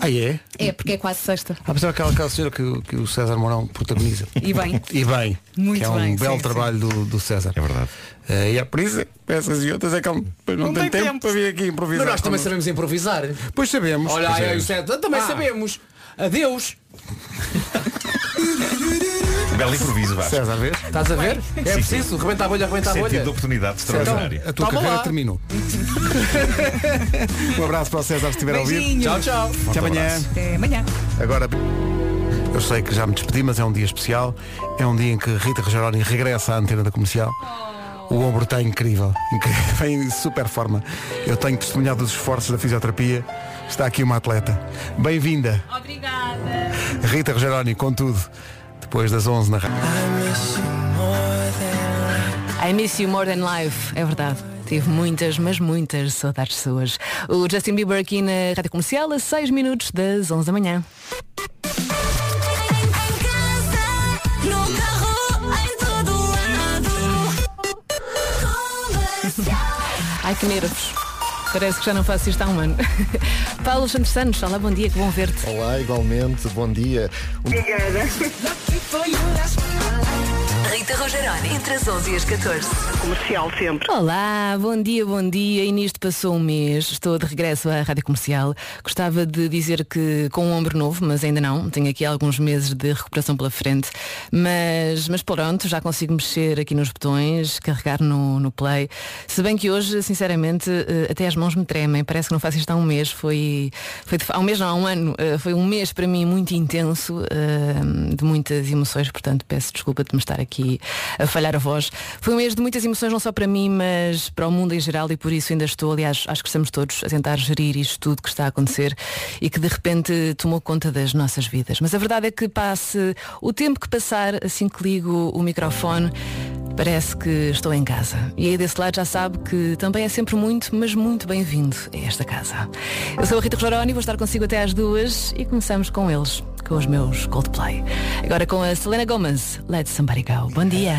Ah, é? É, porque é quase sexta. Ah, pensava aquela, aquela senhora que, o- que o César Mourão protagoniza. E bem. E bem. Muito que é um bem, belo sim, trabalho do, do César. É verdade. Eh, e é por isso, essas e outras é que ele não, Não tem tem tempo, tempo. para vir aqui improvisar. Mas nós também connosco. sabemos improvisar. Pois sabemos. Olha, Pois aí, é. aí, o César, também Ah. sabemos. Adeus. Belo improviso, Vasco. César, vês? Estás a ver? É Sim, preciso. Rebenta a bolha, rebenta a bolha. Sentido de oportunidade extraordinário. A tua Toma carreira lá. terminou. um abraço para o César se estiver a ouvir. Beijinho. Tchau, tchau. Até amanhã. abraço. Até amanhã. Agora, eu sei que já me despedi, mas é um dia especial. É um dia em que Rita Rogeroni regressa à antena da comercial. O ombro está incrível, incrível, vem em super forma. Eu tenho testemunhado os esforços da fisioterapia. Está aqui uma atleta. Bem-vinda. Obrigada. Rita Rogeroni, com tudo. Depois das 11 na rádio. I miss you more than life, é verdade. Tive muitas, mas muitas saudades suas. O Justin Bieber aqui na Rádio Comercial a 6 minutos das 11 da manhã. Ai que nervos. Parece que já não faço isto há um ano. Paulo Santos Santos, olá, bom dia, que bom ver-te. Olá, igualmente, bom dia. Rita Rogeroni, entre as 11 e as 14. Comercial sempre. Olá, bom dia, bom dia. E nisto passou um mês, estou de regresso à Rádio Comercial. Gostava de dizer que com um ombro novo, mas ainda não. Tenho aqui alguns meses de recuperação pela frente. Mas, mas pronto, já consigo mexer aqui nos botões, carregar no, no play. Se bem que hoje, sinceramente, eh, até as mãos me tremem. Parece que não faço isto há um mês. Foi, foi de, há um mês, não, há um ano. Eh, Foi um mês para mim muito intenso, eh, de muitas emoções. Portanto, peço desculpa de me estar a falhar a voz. Foi um mês de muitas emoções, não só para mim, mas para o mundo em geral e por isso ainda estou, aliás, acho que estamos todos a tentar gerir isto tudo que está a acontecer e que de repente tomou conta das nossas vidas. Mas a verdade é que passe o tempo que passar assim que ligo o microfone, parece que estou em casa. E aí desse lado já sabe que também é sempre muito, mas muito bem-vindo a esta casa. Eu sou a Rita Rogeroni, vou estar consigo até às duas e começamos com eles, com os meus Coldplay. Agora com a Selena Gomez, Let Somebody Go. Bom dia.